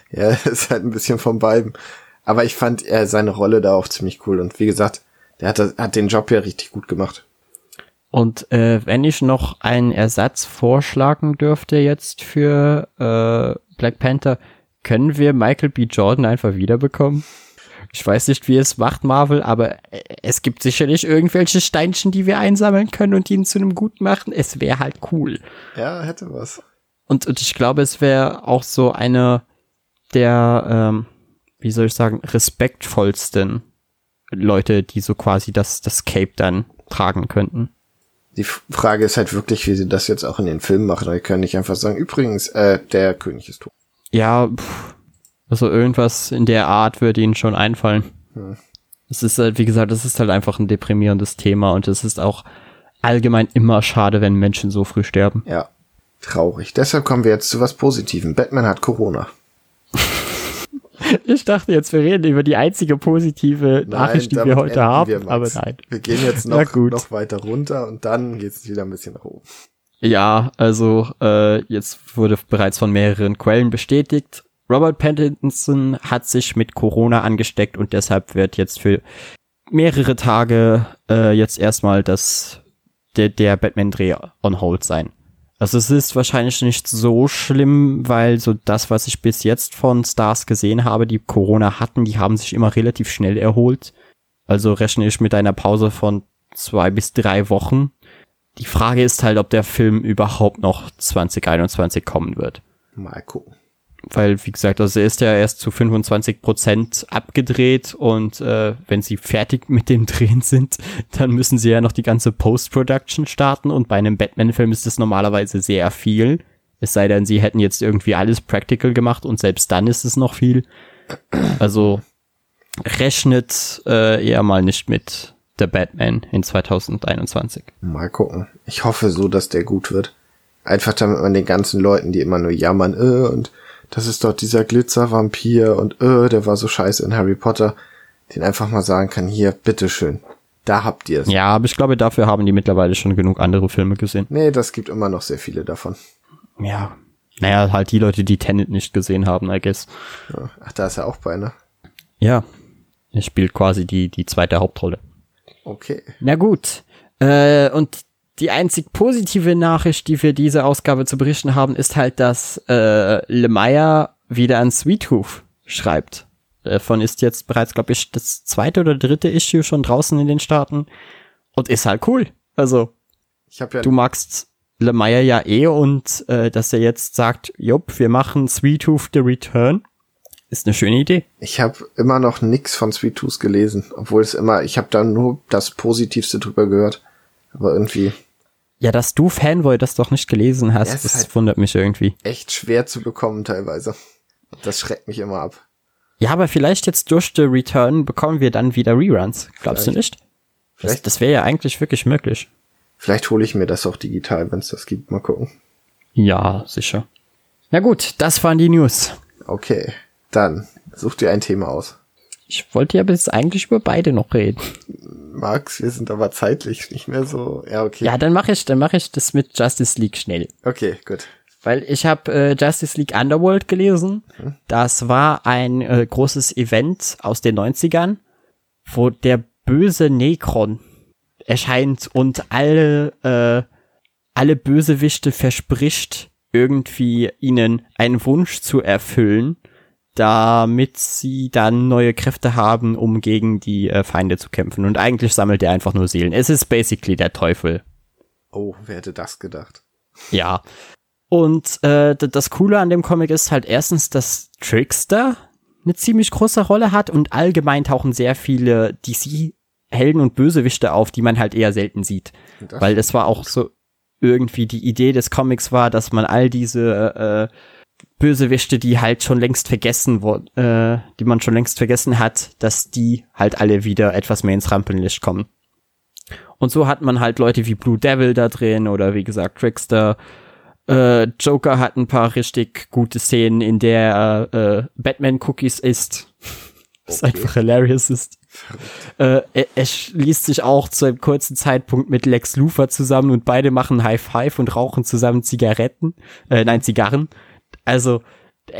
Ja, ist halt ein bisschen von beiden. Aber ich fand er seine Rolle da auch ziemlich cool. Und wie gesagt, der hat, hat den Job ja richtig gut gemacht. Und äh, wenn ich noch einen Ersatz vorschlagen dürfte jetzt für äh, Black Panther, können wir Michael B. Jordan einfach wiederbekommen? Ich weiß nicht, wie es macht, Marvel, aber äh, es gibt sicherlich irgendwelche Steinchen, die wir einsammeln können und ihn zu einem Gut machen. Es wäre halt cool. Ja, hätte was. Und, und ich glaube, es wäre auch so eine der, ähm, wie soll ich sagen, respektvollsten Leute, die so quasi das, das Cape dann tragen könnten. Die Frage ist halt wirklich, wie sie das jetzt auch in den Filmen machen. Die können nicht einfach sagen, übrigens, äh, der König ist tot. Ja, pff, also irgendwas in der Art würde ihnen schon einfallen. Es ist halt, wie gesagt, es ist halt einfach ein deprimierendes Thema und es ist auch allgemein immer schade, wenn Menschen so früh sterben. Ja, traurig. Deshalb kommen wir jetzt zu was Positivem. Batman hat Corona. ich dachte jetzt, wir reden über die einzige positive nein, Nachricht, die wir heute haben, wir, aber nein. Wir gehen jetzt noch, noch weiter runter und dann geht es wieder ein bisschen nach oben. Ja, also äh, jetzt wurde bereits von mehreren Quellen bestätigt, Robert Pattinson hat sich mit Corona angesteckt und deshalb wird jetzt für mehrere Tage äh, jetzt erstmal das der, der Batman-Dreh on hold sein. Also es ist wahrscheinlich nicht so schlimm, weil so das, was ich bis jetzt von Stars gesehen habe, die Corona hatten, die haben sich immer relativ schnell erholt. Also rechne ich mit einer Pause von zwei bis drei Wochen. Die Frage ist halt, ob der Film überhaupt noch 2021 kommen wird. Mal gucken weil, wie gesagt, also er ist ja erst zu 25 Prozent abgedreht und äh, wenn sie fertig mit dem Drehen sind, dann müssen sie ja noch die ganze Post-Production starten und bei einem Batman-Film ist das normalerweise sehr viel. Es sei denn, sie hätten jetzt irgendwie alles practical gemacht und selbst dann ist es noch viel. Also rechnet äh, eher mal nicht mit der Batman in 2021. Mal gucken. Ich hoffe so, dass der gut wird. Einfach damit man den ganzen Leuten, die immer nur jammern, äh, und das ist doch dieser Glitzervampir und äh, der war so scheiße in Harry Potter, den einfach mal sagen kann, hier, bitteschön. Da habt ihr es. Ja, aber ich glaube, dafür haben die mittlerweile schon genug andere Filme gesehen. Nee, das gibt immer noch sehr viele davon. Ja. Naja, halt die Leute, die Tenet nicht gesehen haben, I guess. Ja. Ach, da ist er auch bei, ne? Ja. Er spielt quasi die, die zweite Hauptrolle. Okay. Na gut. Äh, und die einzig positive Nachricht, die wir diese Ausgabe zu berichten haben, ist halt, dass äh, Lemire wieder an Sweet schreibt. Davon ist jetzt bereits, glaube ich, das zweite oder dritte Issue schon draußen in den Staaten und ist halt cool. Also, ich hab ja du magst Lemire ja eh und äh, dass er jetzt sagt, jupp, wir machen Sweet Tooth The Return, ist eine schöne Idee. Ich habe immer noch nix von Sweet Tooth gelesen, obwohl es immer, ich habe da nur das Positivste drüber gehört. Aber irgendwie ja, dass du Fanboy das doch nicht gelesen hast, das halt wundert mich irgendwie. Echt schwer zu bekommen teilweise. Das schreckt mich immer ab. Ja, aber vielleicht jetzt durch The Return bekommen wir dann wieder Reruns. Glaubst vielleicht. du nicht? Vielleicht. Das, das wäre ja eigentlich wirklich möglich. Vielleicht hole ich mir das auch digital, wenn es das gibt. Mal gucken. Ja, sicher. Na gut, das waren die News. Okay, dann such dir ein Thema aus. Ich wollte ja bis eigentlich über beide noch reden. Max, wir sind aber zeitlich nicht mehr so. Ja, okay. Ja, dann mache ich, dann mache ich das mit Justice League schnell. Okay, gut. Weil ich habe äh, Justice League Underworld gelesen. Hm. Das war ein äh, großes Event aus den 90ern, wo der böse Necron erscheint und alle äh, alle Bösewichte verspricht, irgendwie ihnen einen Wunsch zu erfüllen damit sie dann neue Kräfte haben, um gegen die äh, Feinde zu kämpfen. Und eigentlich sammelt er einfach nur Seelen. Es ist basically der Teufel. Oh, wer hätte das gedacht? Ja. Und äh, das Coole an dem Comic ist halt erstens, dass Trickster eine ziemlich große Rolle hat und allgemein tauchen sehr viele DC-Helden und Bösewichte auf, die man halt eher selten sieht. Das Weil das war auch so irgendwie die Idee des Comics war, dass man all diese äh, Bösewichte, die halt schon längst vergessen wurden, äh, die man schon längst vergessen hat, dass die halt alle wieder etwas mehr ins Rampenlicht kommen. Und so hat man halt Leute wie Blue Devil da drin oder wie gesagt Trickster. Äh, Joker hat ein paar richtig gute Szenen, in der er äh, Batman Cookies isst. Was okay. einfach hilarious ist. Äh, er, er schließt sich auch zu einem kurzen Zeitpunkt mit Lex Luthor zusammen und beide machen High Five und rauchen zusammen Zigaretten, äh, nein, Zigarren. Also,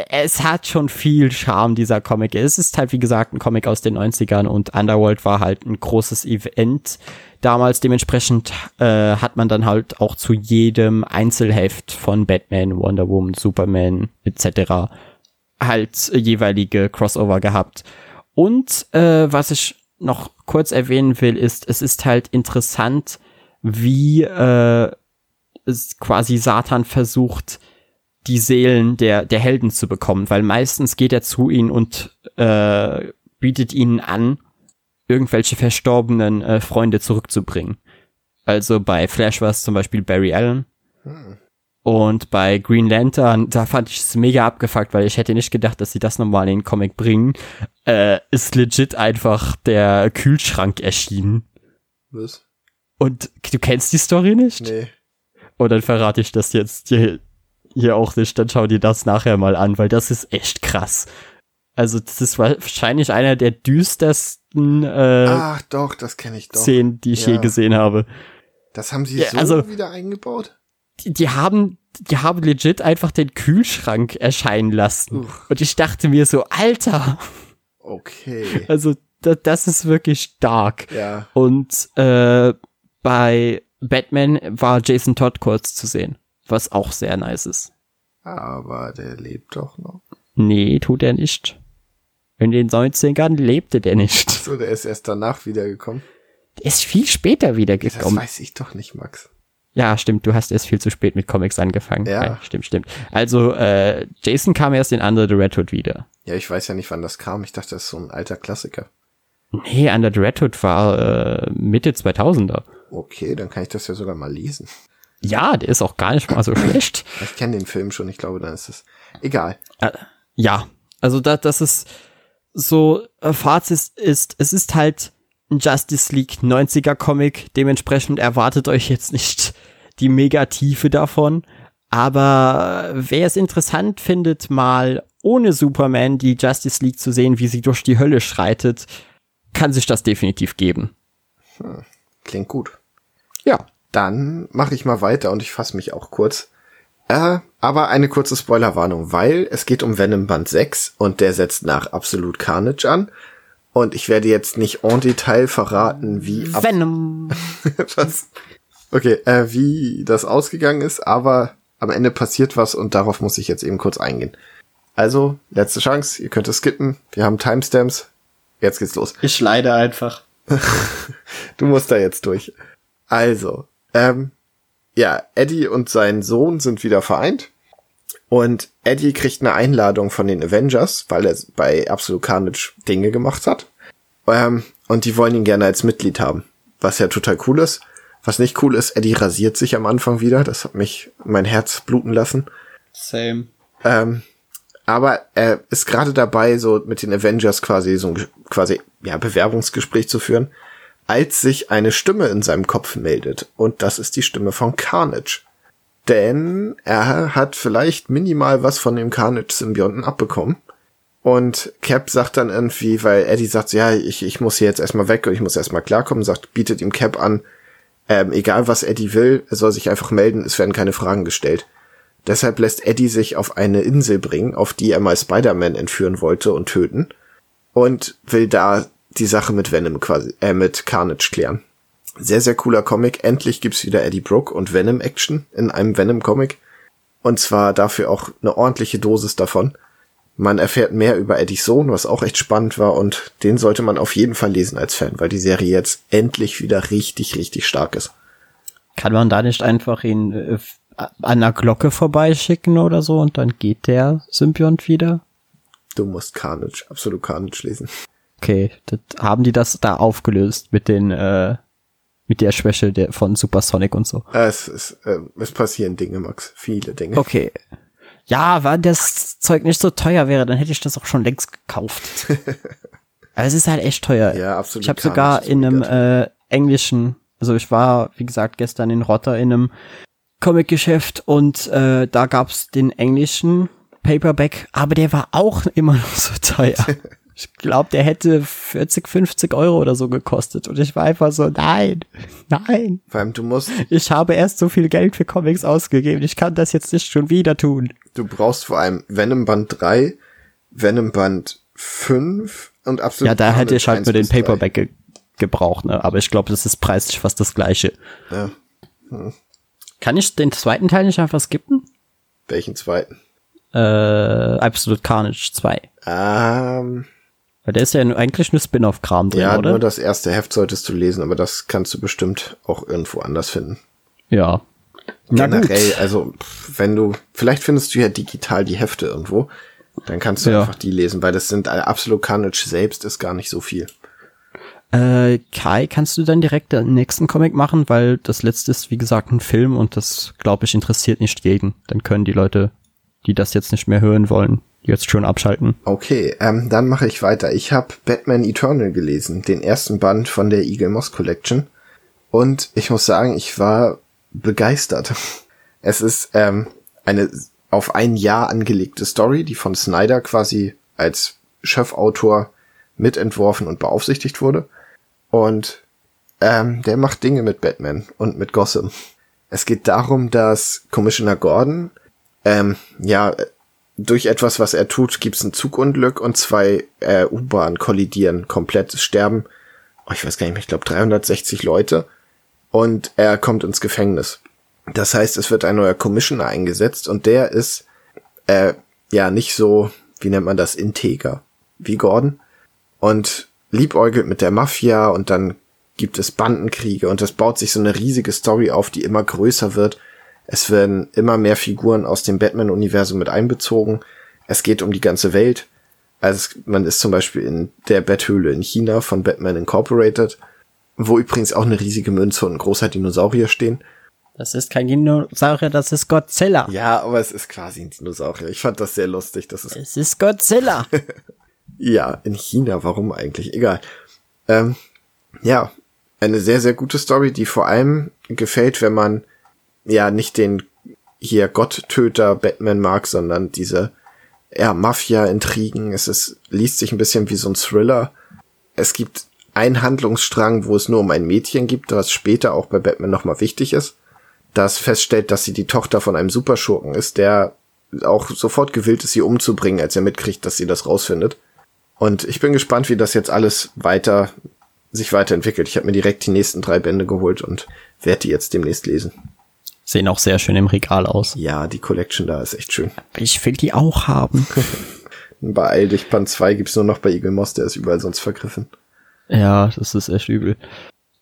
es hat schon viel Charme, dieser Comic. Es ist halt, wie gesagt, ein Comic aus den 90ern und Underworld war halt ein großes Event damals. Dementsprechend äh, hat man dann halt auch zu jedem Einzelheft von Batman, Wonder Woman, Superman etc. halt jeweilige Crossover gehabt. Und äh, was ich noch kurz erwähnen will, ist, es ist halt interessant, wie äh, quasi Satan versucht, die Seelen der, der Helden zu bekommen, weil meistens geht er zu ihnen und äh, bietet ihnen an, irgendwelche verstorbenen äh, Freunde zurückzubringen. Also bei Flash war es zum Beispiel Barry Allen. Hm. Und bei Green Lantern, da fand ich es mega abgefuckt, weil ich hätte nicht gedacht, dass sie das nochmal in den Comic bringen. Äh, ist legit einfach der Kühlschrank erschienen. Was? Und du kennst die Story nicht? Nee. Und dann verrate ich das jetzt hier hier auch nicht, dann schau dir das nachher mal an, weil das ist echt krass. Also das ist wahrscheinlich einer der düstersten äh, Ach doch, das kenne ich doch. Szenen, die ich Ja. je gesehen habe. Das haben sie Ja, so also- wieder eingebaut? Die, die haben, die haben legit einfach den Kühlschrank erscheinen lassen. Uff. Und ich dachte mir so, Alter, Okay. also da, das ist wirklich dark. Ja. Und äh, bei Batman war Jason Todd kurz zu sehen, was auch sehr nice ist. Aber der lebt doch noch. Nee, tut er nicht. In den 90ern lebte der nicht. So, der ist erst danach wiedergekommen. Der ist viel später Das wiedergekommen. weiß ich doch nicht, Max. Ja, stimmt, du hast erst viel zu spät mit Comics angefangen. Ja. stimmt, stimmt. Also, äh, Jason kam erst in Under the Red Hood wieder. Ja, ich weiß ja nicht, wann das kam. Ich dachte, das ist so ein alter Klassiker. Nee, Under the Red Hood war äh, Mitte 2000er. Okay, dann kann ich das ja sogar mal lesen. Ja, der ist auch gar nicht mal so schlecht. Ich kenne den Film schon, ich glaube, dann ist es egal. Äh, ja, also da, das ist so, äh, Fazit ist, es ist halt ein Justice League 90er Comic, dementsprechend erwartet euch jetzt nicht die Megatiefe davon, aber wer es interessant findet, mal ohne Superman die Justice League zu sehen, wie sie durch die Hölle schreitet, kann sich das definitiv geben. Klingt gut. Ja. Dann mache ich mal weiter und ich fasse mich auch kurz. Äh, aber eine kurze Spoilerwarnung, weil es geht um Venom Band 6 und der setzt nach Absolute Carnage an. Und ich werde jetzt nicht en Detail verraten, wie ab Venom. was. Okay, äh, wie das ausgegangen ist, aber am Ende passiert was und darauf muss ich jetzt eben kurz eingehen. Also, letzte Chance, ihr könnt es skippen. Wir haben Timestamps. Jetzt geht's los. Ich leide einfach. Du musst da jetzt durch. Also, ähm, ja, Eddie und sein Sohn sind wieder vereint. Und Eddie kriegt eine Einladung von den Avengers, weil er bei Absolute Carnage Dinge gemacht hat. Ähm, und die wollen ihn gerne als Mitglied haben. Was ja total cool ist. Was nicht cool ist, Eddie rasiert sich am Anfang wieder. Das hat mich mein Herz bluten lassen. Same. Ähm, aber er ist gerade dabei, so mit den Avengers quasi so ein quasi ja Bewerbungsgespräch zu führen, als sich eine Stimme in seinem Kopf meldet und das ist die Stimme von Carnage. Denn er hat vielleicht minimal was von dem Carnage-Symbionten abbekommen. Und Cap sagt dann irgendwie, weil Eddie sagt, ja, ich, ich muss hier jetzt erstmal weg und ich muss erstmal klarkommen, sagt, bietet ihm Cap an, ähm, egal was Eddie will, er soll sich einfach melden, es werden keine Fragen gestellt. Deshalb lässt Eddie sich auf eine Insel bringen, auf die er mal Spider-Man entführen wollte und töten. Und will da die Sache mit Venom quasi, äh, mit Carnage klären. Sehr, sehr cooler Comic. Endlich gibt's wieder Eddie Brooke und Venom Action in einem Venom Comic. Und zwar dafür auch eine ordentliche Dosis davon. Man erfährt mehr über Eddies Sohn, was auch echt spannend war und den sollte man auf jeden Fall lesen als Fan, weil die Serie jetzt endlich wieder richtig, richtig stark ist. Kann man da nicht einfach ihn äh, an der Glocke vorbeischicken oder so und dann geht der Symbiont wieder? Du musst Carnage, absolut Carnage lesen. Okay, das, haben die das da aufgelöst mit den äh, mit der Schwäche der von Supersonic und so. Es, es, äh, es passieren Dinge, Max. Viele Dinge. Okay. Ja, wenn das Zeug nicht so teuer wäre, dann hätte ich das auch schon längst gekauft. Aber es ist halt echt teuer. Ja, absolut. Ich habe sogar in einem äh, englischen, also ich war, wie gesagt, gestern in Rotter in einem Comic-Geschäft und äh, da gab's den englischen Paperback, aber der war auch immer noch so teuer. Ich glaube, der hätte 40, 50 Euro oder so gekostet. Und ich war einfach so, nein, nein. Vor allem, du musst, Ich habe erst so viel Geld für Comics ausgegeben. Ich kann das jetzt nicht schon wieder tun. du brauchst vor allem Venom Band 3, Venom Band 5 und absolut. Ja, da hätte ich halt nur den 1 bis 3. Paperback ge gebraucht, ne? Aber ich glaube, das ist preislich fast das gleiche. Ja. Kann ich den zweiten Teil nicht einfach skippen? Welchen zweiten? Äh, Absolute Carnage 2. Ähm, Weil der ist ja nur- eigentlich nur Spin-off-Kram drin, ja, oder? nur das erste Heft solltest du lesen, aber das kannst du bestimmt auch irgendwo anders finden. ja. Generell, also wenn du, vielleicht findest du ja digital die Hefte irgendwo, dann kannst du Ja. einfach die lesen, weil das sind äh, absolut Carnage selbst ist gar nicht so viel. Äh, Kai, kannst du dann direkt den nächsten Comic machen? Weil das letzte ist, wie gesagt, ein Film und das, glaube ich, interessiert nicht jeden. Dann können die Leute, die das jetzt nicht mehr hören wollen, jetzt schon abschalten. Okay, ähm, dann mache ich weiter. Ich habe Batman Eternal gelesen, den ersten Band von der Eagle Moss Collection. Und ich muss sagen, ich war begeistert. Es ist ähm, eine auf ein Jahr angelegte Story, die von Snyder quasi als Chefautor mitentworfen und beaufsichtigt wurde. Und ähm, der macht Dinge mit Batman und mit Gotham. Es geht darum, dass Commissioner Gordon, ähm, ja, durch etwas, was er tut, gibt's ein Zugunglück und zwei äh, U-Bahn kollidieren, komplett sterben. Oh, ich weiß gar nicht mehr, ich glaube 360 Leute. Und er kommt ins Gefängnis. Das heißt, es wird ein neuer Commissioner eingesetzt und der ist äh, ja nicht so, wie nennt man das, integer wie Gordon und liebäugelt mit der Mafia und dann gibt es Bandenkriege und es baut sich so eine riesige Story auf, die immer größer wird. Es werden immer mehr Figuren aus dem Batman-Universum mit einbezogen. Es geht um die ganze Welt. Also man ist zum Beispiel in der Betthöhle in China von Batman Incorporated, wo übrigens auch eine riesige Münze und ein großer Dinosaurier stehen. Das ist kein Dinosaurier, das ist Godzilla. Ja, aber es ist quasi ein Dinosaurier. Ich fand das sehr lustig. Das ist es ist Godzilla. ja, in China, warum eigentlich? Egal. Ähm, ja, eine sehr, sehr gute Story, die vor allem gefällt, wenn man ja nicht den hier Gotttöter Batman mag, sondern diese ja, Mafia-Intrigen. Es ist, liest sich ein bisschen wie so ein Thriller. Es gibt einen Handlungsstrang, wo es nur um ein Mädchen gibt, was später auch bei Batman nochmal wichtig ist das feststellt, dass sie die Tochter von einem Superschurken ist, der auch sofort gewillt ist, sie umzubringen, als er mitkriegt, dass sie das rausfindet. Und ich bin gespannt, wie das jetzt alles weiter sich weiterentwickelt. Ich habe mir direkt die nächsten drei Bände geholt und werde die jetzt demnächst lesen. Sehen auch sehr schön im Regal aus. Ja, die Collection da ist echt schön. Ich will die auch haben. Beeil dich, Band 2 gibt's nur noch bei Eagle Moss, der ist überall sonst vergriffen. Ja, das ist echt übel.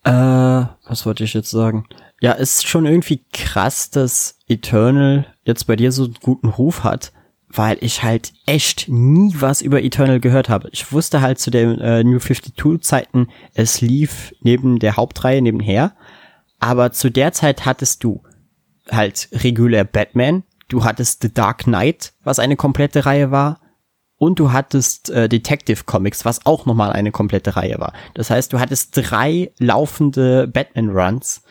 Äh, was wollte ich jetzt sagen? Ja, ist schon irgendwie krass, dass Eternal jetzt bei dir so einen guten Ruf hat, weil ich halt echt nie was über Eternal gehört habe. Ich wusste halt zu den äh, New 52 Zeiten, es lief neben der Hauptreihe nebenher, aber zu der Zeit hattest du halt regulär Batman, du hattest The Dark Knight, was eine komplette Reihe war, und du hattest äh, Detective Comics, was auch nochmal eine komplette Reihe war. Das heißt, du hattest drei laufende Batman Runs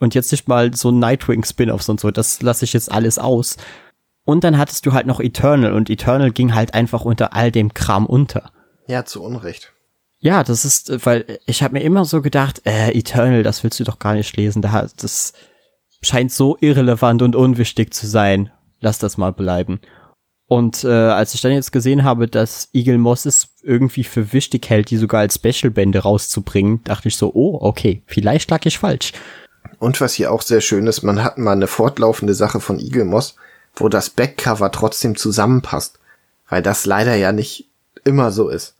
und jetzt nicht mal so Nightwing Spin-offs und so, das lasse ich jetzt alles aus. Und dann hattest du halt noch Eternal und Eternal ging halt einfach unter all dem Kram unter. Ja, zu Unrecht. Ja, das ist, weil ich habe mir immer so gedacht, äh, Eternal, das willst du doch gar nicht lesen. Das scheint so irrelevant und unwichtig zu sein. Lass das mal bleiben. Und äh, als ich dann jetzt gesehen habe, dass Eagle Moss es irgendwie für wichtig hält, die sogar als Special-Bände rauszubringen, dachte ich so, oh, okay, vielleicht lag ich falsch. Und was hier auch sehr schön ist, man hat mal eine fortlaufende Sache von Eagle Moss, wo das Backcover trotzdem zusammenpasst. Weil das leider ja nicht immer so ist.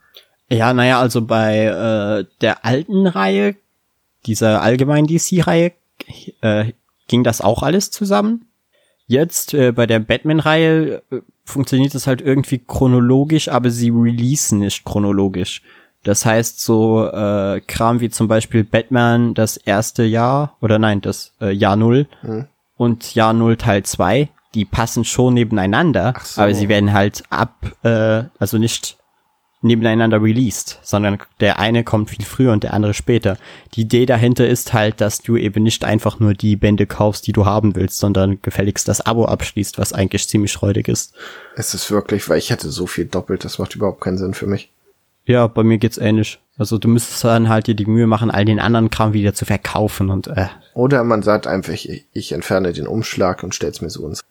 Ja, naja, also bei äh, der alten Reihe, dieser allgemeinen DC-Reihe, äh, ging das auch alles zusammen. Jetzt äh, bei der Batman-Reihe äh, funktioniert es halt irgendwie chronologisch, aber sie releasen nicht chronologisch. Das heißt, so äh, Kram wie zum Beispiel Batman das erste Jahr oder nein, das äh, Jahr Null mhm. und Jahr Null Teil zwei, die passen schon nebeneinander, so. aber sie werden halt ab, äh, also nicht nebeneinander released, sondern der eine kommt viel früher und der andere später. Die Idee dahinter ist halt, dass du eben nicht einfach nur die Bände kaufst, die du haben willst, sondern gefälligst das Abo abschließt, was eigentlich ziemlich freudig ist. Es ist wirklich, weil ich hätte so viel doppelt, das macht überhaupt keinen Sinn für mich. Ja, bei mir geht's ähnlich. Also du müsstest dann halt dir die Mühe machen, all den anderen Kram wieder zu verkaufen und äh. Oder man sagt einfach, ich, ich entferne den Umschlag und stell's mir so ins.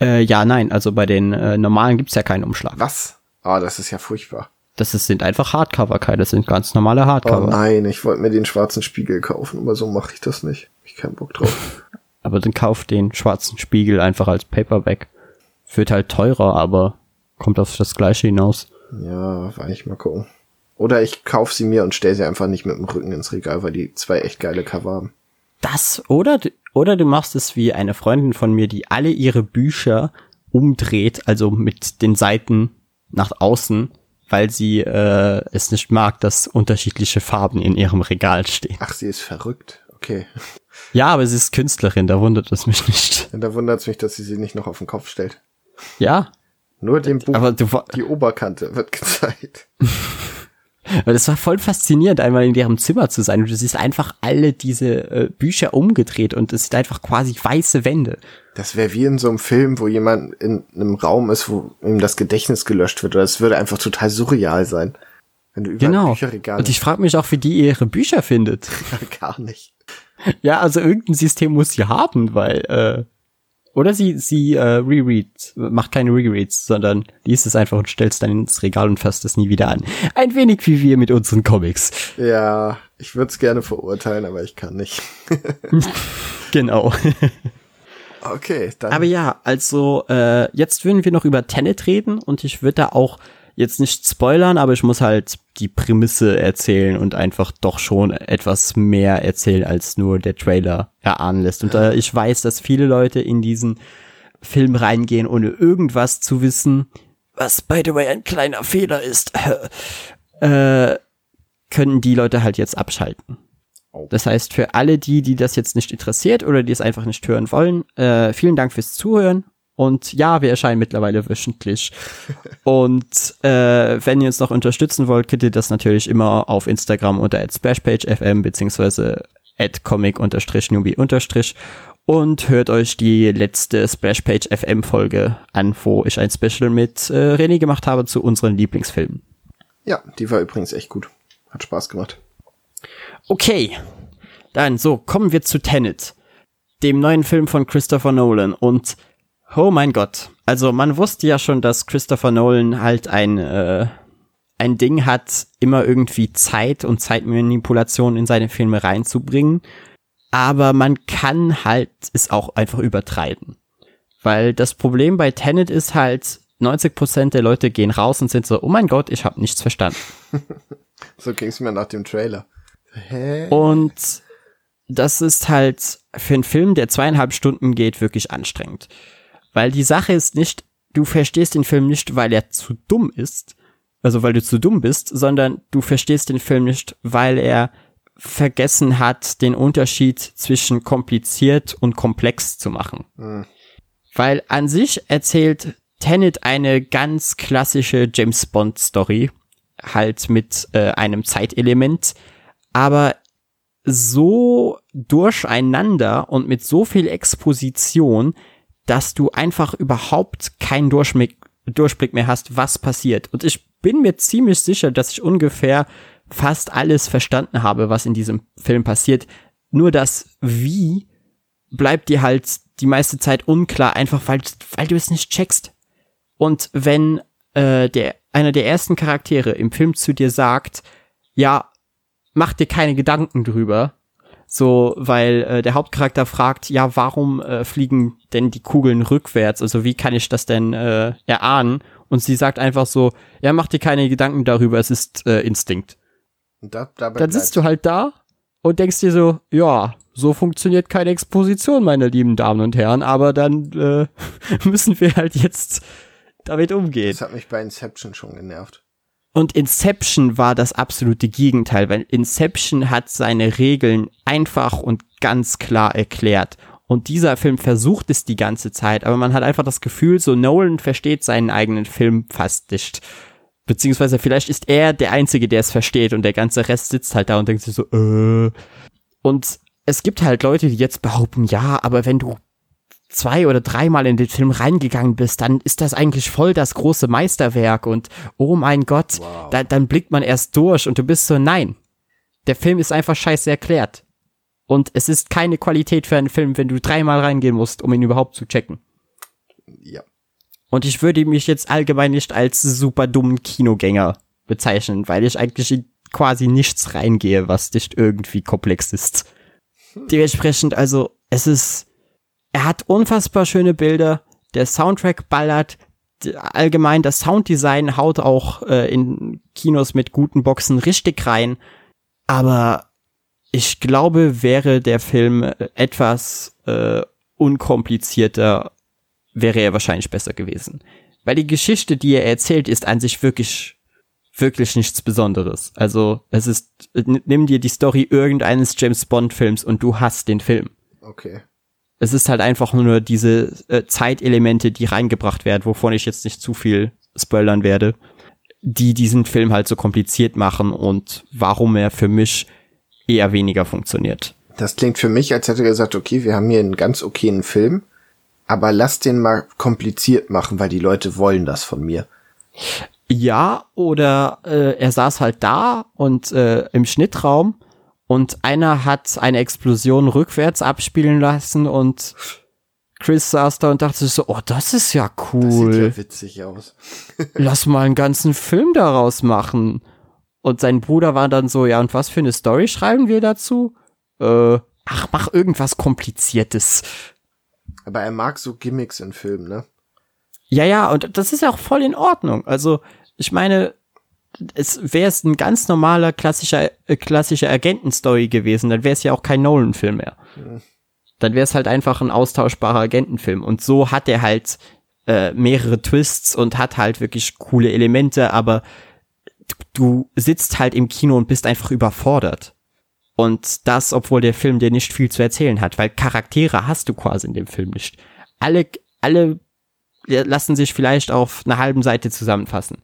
Äh, ja, nein, also bei den äh, normalen gibt's ja keinen Umschlag. Was? Ah, oh, das ist ja furchtbar. Das ist, sind einfach Hardcover, keine, das sind ganz normale Hardcover. Oh nein, ich wollte mir den schwarzen Spiegel kaufen, aber so mache ich das nicht. Ich keinen Bock drauf. aber dann kauf den schwarzen Spiegel einfach als Paperback. Wird halt teurer, aber kommt auf das gleiche hinaus. Ja, war ich mal gucken. Oder ich kauf sie mir und stell sie einfach nicht mit dem Rücken ins Regal, weil die zwei echt geile Cover haben. Das, oder, oder du machst es wie eine Freundin von mir, die alle ihre Bücher umdreht, also mit den Seiten nach außen, weil sie äh, es nicht mag, dass unterschiedliche Farben in ihrem Regal stehen. Ach, sie ist verrückt. Okay. Ja, aber sie ist Künstlerin, da wundert es mich nicht. Da wundert es mich, dass sie sie nicht noch auf den Kopf stellt. Ja. Nur dem Buch, aber du, die Oberkante wird gezeigt. Weil es war voll faszinierend, einmal in deren Zimmer zu sein. Und du siehst einfach alle diese äh, Bücher umgedreht und es sind einfach quasi weiße Wände. Das wäre wie in so einem Film, wo jemand in einem Raum ist, wo ihm das Gedächtnis gelöscht wird. Oder es würde einfach total surreal sein. Wenn du überall genau. Und ich frage mich auch, wie die ihre Bücher findet. Gar nicht. Ja, also irgendein System muss sie haben, weil äh, oder sie, sie äh, reread, macht keine Rereads, sondern liest es einfach und stellt es dann ins Regal und fasst es nie wieder an. Ein wenig wie wir mit unseren Comics. Ja, ich würde es gerne verurteilen, aber ich kann nicht. genau. okay, dann. Aber ja, also äh, jetzt würden wir noch über Tenet reden und ich würde da auch jetzt nicht spoilern, aber ich muss halt die Prämisse erzählen und einfach doch schon etwas mehr erzählen, als nur der Trailer erahnen lässt. Und äh, ich weiß, dass viele Leute in diesen Film reingehen, ohne irgendwas zu wissen, was by the way ein kleiner Fehler ist, äh, können die Leute halt jetzt abschalten. Oh. Das heißt, für alle die, die das jetzt nicht interessiert oder die es einfach nicht hören wollen, äh, vielen Dank fürs Zuhören und ja, wir erscheinen mittlerweile wöchentlich. Und äh, wenn ihr uns noch unterstützen wollt, könnt ihr das natürlich immer auf Instagram unter splashpagefm beziehungsweise comic-newbie- und hört euch die letzte Splashpage FM Folge an, wo ich ein Special mit äh, René gemacht habe zu unseren Lieblingsfilmen. Ja, die war übrigens echt gut. Hat Spaß gemacht. Okay. Dann so, kommen wir zu Tenet, dem neuen Film von Christopher Nolan und Oh mein Gott. Also man wusste ja schon, dass Christopher Nolan halt ein, äh, ein Ding hat, immer irgendwie Zeit und Zeitmanipulation in seine Filme reinzubringen. Aber man kann halt es auch einfach übertreiben. Weil das Problem bei Tenet ist halt, 90% der Leute gehen raus und sind so, oh mein Gott, ich habe nichts verstanden. so ging's mir nach dem Trailer. Hä? Und das ist halt für einen Film, der zweieinhalb Stunden geht, wirklich anstrengend. Weil die Sache ist nicht, du verstehst den Film nicht, weil er zu dumm ist, also weil du zu dumm bist, sondern du verstehst den Film nicht, weil er vergessen hat, den Unterschied zwischen kompliziert und komplex zu machen. Mhm. Weil an sich erzählt Tenet eine ganz klassische James Bond Story, halt mit äh, einem Zeitelement, aber so durcheinander und mit so viel Exposition, dass du einfach überhaupt keinen Durchblick, Durchblick mehr hast, was passiert. Und ich bin mir ziemlich sicher, dass ich ungefähr fast alles verstanden habe, was in diesem Film passiert. Nur das Wie bleibt dir halt die meiste Zeit unklar, einfach weil, weil du es nicht checkst. Und wenn äh, der einer der ersten Charaktere im Film zu dir sagt, ja, mach dir keine Gedanken drüber, so, weil äh, der Hauptcharakter fragt, ja, warum äh, fliegen denn die Kugeln rückwärts? Also wie kann ich das denn äh, erahnen? Und sie sagt einfach so, ja, mach dir keine Gedanken darüber, es ist äh, Instinkt. Und da, Dann sitzt du halt da und denkst dir so, ja, so funktioniert keine Exposition, meine lieben Damen und Herren, aber dann äh, müssen wir halt jetzt damit umgehen. Das hat mich bei Inception schon genervt. Und Inception war das absolute Gegenteil, weil Inception hat seine Regeln einfach und ganz klar erklärt. Und dieser Film versucht es die ganze Zeit, aber man hat einfach das Gefühl, so Nolan versteht seinen eigenen Film fast nicht. Beziehungsweise vielleicht ist er der Einzige, der es versteht und der ganze Rest sitzt halt da und denkt sich so, äh. Und es gibt halt Leute, die jetzt behaupten, ja, aber wenn du zwei oder dreimal in den Film reingegangen bist, dann ist das eigentlich voll das große Meisterwerk und oh mein Gott, wow. da, dann blickt man erst durch und du bist so, nein, der Film ist einfach scheiße erklärt. Und es ist keine Qualität für einen Film, wenn du dreimal reingehen musst, um ihn überhaupt zu checken. Ja. Und ich würde mich jetzt allgemein nicht als super dummen Kinogänger bezeichnen, weil ich eigentlich in quasi nichts reingehe, was nicht irgendwie komplex ist. Hm. Dementsprechend, also, es ist, er hat unfassbar schöne Bilder, der Soundtrack ballert, allgemein das Sounddesign haut auch äh, in Kinos mit guten Boxen richtig rein. Aber ich glaube, wäre der Film äh, etwas äh, unkomplizierter, wäre er wahrscheinlich besser gewesen. Weil die Geschichte, die er erzählt, ist an sich wirklich, wirklich nichts Besonderes. Also es ist, nimm dir die Story irgendeines James Bond Films und du hast den Film. Okay. Es ist halt einfach nur diese äh, Zeitelemente, die reingebracht werden, wovon ich jetzt nicht zu viel spoilern werde. die diesen Film halt so kompliziert machen und warum er für mich eher weniger funktioniert. Das klingt für mich, als hätte er gesagt, okay, wir haben hier einen ganz okayen Film, aber lass den mal kompliziert machen, weil die Leute wollen das von mir. Ja, oder äh, er saß halt da und äh, im Schnittraum und einer hat eine Explosion rückwärts abspielen lassen und Chris saß da und dachte sich so, oh, das ist ja cool. Das sieht ja witzig aus. Lass mal einen ganzen Film daraus machen. Und sein Bruder war dann so, ja, und was für eine Story schreiben wir dazu? Äh, ach, mach irgendwas Kompliziertes. Aber er mag so Gimmicks in Filmen, ne? Ja, ja, und das ist ja auch voll in Ordnung. Also, ich meine, es wäre es ein ganz normaler klassischer äh, klassischer Agentenstory gewesen, dann wäre es ja auch kein Nolan-Film mehr. Dann wäre es halt einfach ein austauschbarer Agentenfilm. Und so hat er halt äh, mehrere Twists und hat halt wirklich coole Elemente, aber du sitzt halt im Kino und bist einfach überfordert. Und das, obwohl der Film dir nicht viel zu erzählen hat, weil Charaktere hast du quasi in dem Film nicht. Alle, alle lassen sich vielleicht auf einer halben Seite zusammenfassen.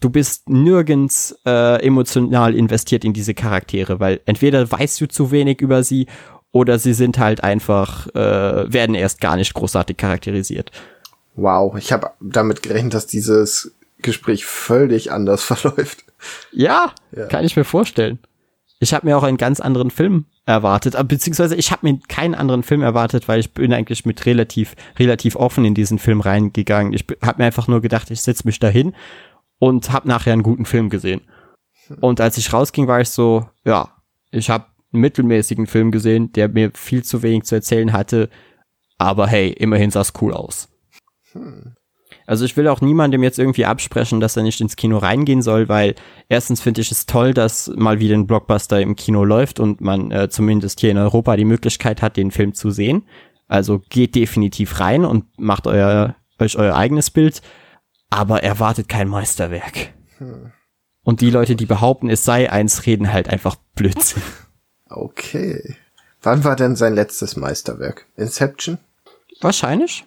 Du bist nirgends äh, emotional investiert in diese Charaktere, weil entweder weißt du zu wenig über sie oder sie sind halt einfach, äh, werden erst gar nicht großartig charakterisiert. Wow, ich habe damit gerechnet, dass dieses Gespräch völlig anders verläuft. Ja, ja. kann ich mir vorstellen. Ich habe mir auch einen ganz anderen Film erwartet, äh, beziehungsweise ich habe mir keinen anderen Film erwartet, weil ich bin eigentlich mit relativ relativ offen in diesen Film reingegangen. Ich habe mir einfach nur gedacht, ich setze mich dahin und habe nachher einen guten Film gesehen. Und als ich rausging, war ich so, ja, ich habe einen mittelmäßigen Film gesehen, der mir viel zu wenig zu erzählen hatte, aber hey, immerhin sah es cool aus. Hm. Also ich will auch niemandem jetzt irgendwie absprechen, dass er nicht ins Kino reingehen soll, weil erstens finde ich es toll, dass mal wieder ein Blockbuster im Kino läuft und man äh, zumindest hier in Europa die Möglichkeit hat, den Film zu sehen. Also geht definitiv rein und macht euer, euch euer eigenes Bild aber erwartet kein Meisterwerk. Hm. Und die Leute, die behaupten, es sei eins, reden halt einfach Blödsinn. Okay. Wann war denn sein letztes Meisterwerk? Inception? Wahrscheinlich.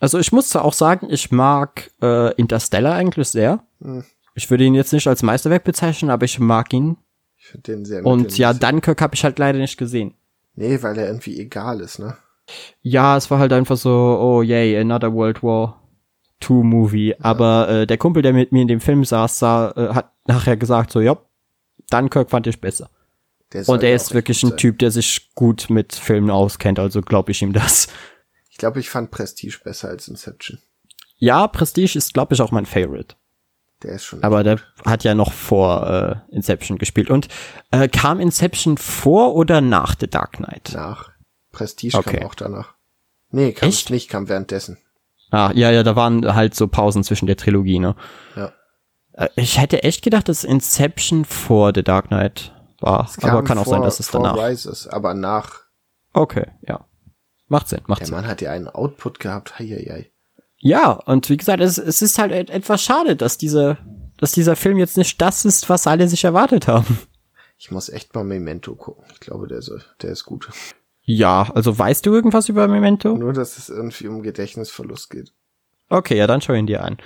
Also ich muss zwar auch sagen, ich mag äh, Interstellar eigentlich sehr. Hm. Ich würde ihn jetzt nicht als Meisterwerk bezeichnen, aber ich mag ihn. Ich finde den sehr Und ja, Dunkirk habe ich halt leider nicht gesehen. Nee, weil er irgendwie egal ist, ne? Ja, es war halt einfach so, oh yay, another World War. Two-Movie. Aber äh, der Kumpel, der mit mir in dem Film saß, sah, äh, hat nachher gesagt, so, ja, Dunkirk fand ich besser. Und er ist wirklich ein sein. Typ, der sich gut mit Filmen auskennt, also glaube ich ihm das. Ich glaube, ich fand Prestige besser als Inception. Ja, Prestige ist, glaube ich, auch mein Favorite. Der ist schon. Aber der hat ja noch vor äh, Inception gespielt. Und äh, kam Inception vor oder nach The Dark Knight? Nach. Prestige okay. kam auch danach. Nee, kam Echt? nicht, kam währenddessen. Ah, ja, ja, da waren halt so Pausen zwischen der Trilogie, ne? Ja. Äh, ich hätte echt gedacht, dass Inception vor The Dark Knight war. Aber kann auch vor, sein, dass es danach. Rises, aber nach. Okay, ja. Macht Sinn, macht der Sinn. Der Mann hat ja einen Output gehabt, hei, hei, hei. Ja, und wie gesagt, es, es ist halt etwas schade, dass diese, dass dieser Film jetzt nicht das ist, was alle sich erwartet haben. Ich muss echt mal Memento gucken. Ich glaube, der, soll, der ist gut. Ja, also weißt du irgendwas über Memento? Nur, dass es irgendwie um Gedächtnisverlust geht. Okay, ja, dann schau ihn dir an.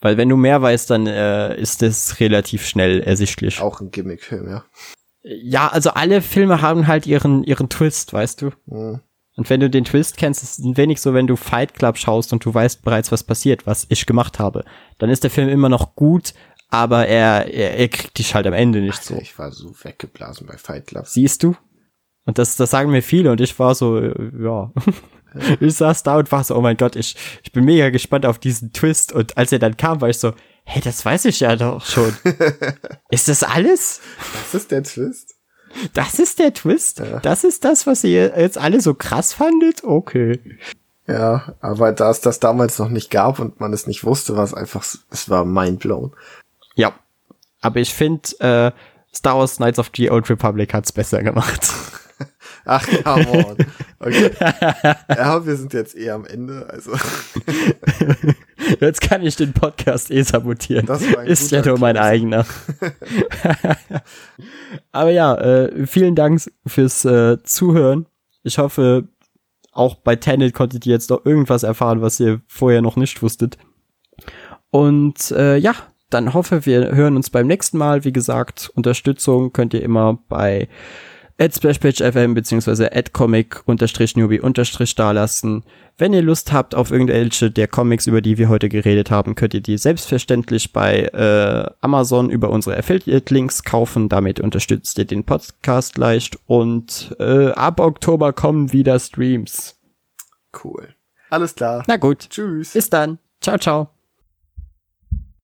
Weil wenn du mehr weißt, dann äh, ist das relativ schnell ersichtlich. Auch ein Gimmickfilm, ja. Ja, also alle Filme haben halt ihren, ihren Twist, weißt du? Mhm. Und wenn du den Twist kennst, ist es ein wenig so, wenn du Fight Club schaust und du weißt bereits, was passiert, was ich gemacht habe. Dann ist der Film immer noch gut, aber er, er, er kriegt dich halt am Ende nicht Alter, so. Ich war so weggeblasen bei Fight Club. Siehst du? Und das, das sagen mir viele und ich war so, äh, ja. ich saß da und war so, oh mein Gott, ich, ich bin mega gespannt auf diesen Twist. Und als er dann kam, war ich so, hey, das weiß ich ja doch schon. ist das alles? Das ist der Twist. Das ist der Twist? Ja. Das ist das, was ihr jetzt alle so krass fandet? Okay. Ja, aber da es das damals noch nicht gab und man es nicht wusste, war es einfach, es war mindblown. Ja. Aber ich finde, äh, Star Wars Knights of the Old Republic hat's besser gemacht. Ach, come on. Okay. Ja, wir sind jetzt eh am Ende, also. Jetzt kann ich den Podcast eh sabotieren. Das war ein Ist ja nur mein eigener. Aber ja, äh, vielen Dank fürs äh, Zuhören. Ich hoffe, auch bei Tenet konntet ihr jetzt noch irgendwas erfahren, was ihr vorher noch nicht wusstet. Und äh, ja, dann hoffe, wir hören uns beim nächsten Mal. Wie gesagt, Unterstützung könnt ihr immer bei at splashpage.fm beziehungsweise at comic newbie dalassen. Wenn ihr Lust habt auf irgendwelche der Comics, über die wir heute geredet haben, könnt ihr die selbstverständlich bei äh, Amazon über unsere Affiliate-Links kaufen. Damit unterstützt ihr den Podcast leicht. Und äh, ab Oktober kommen wieder Streams. Cool. Alles klar. Na gut. Tschüss. Bis dann. Ciao, ciao.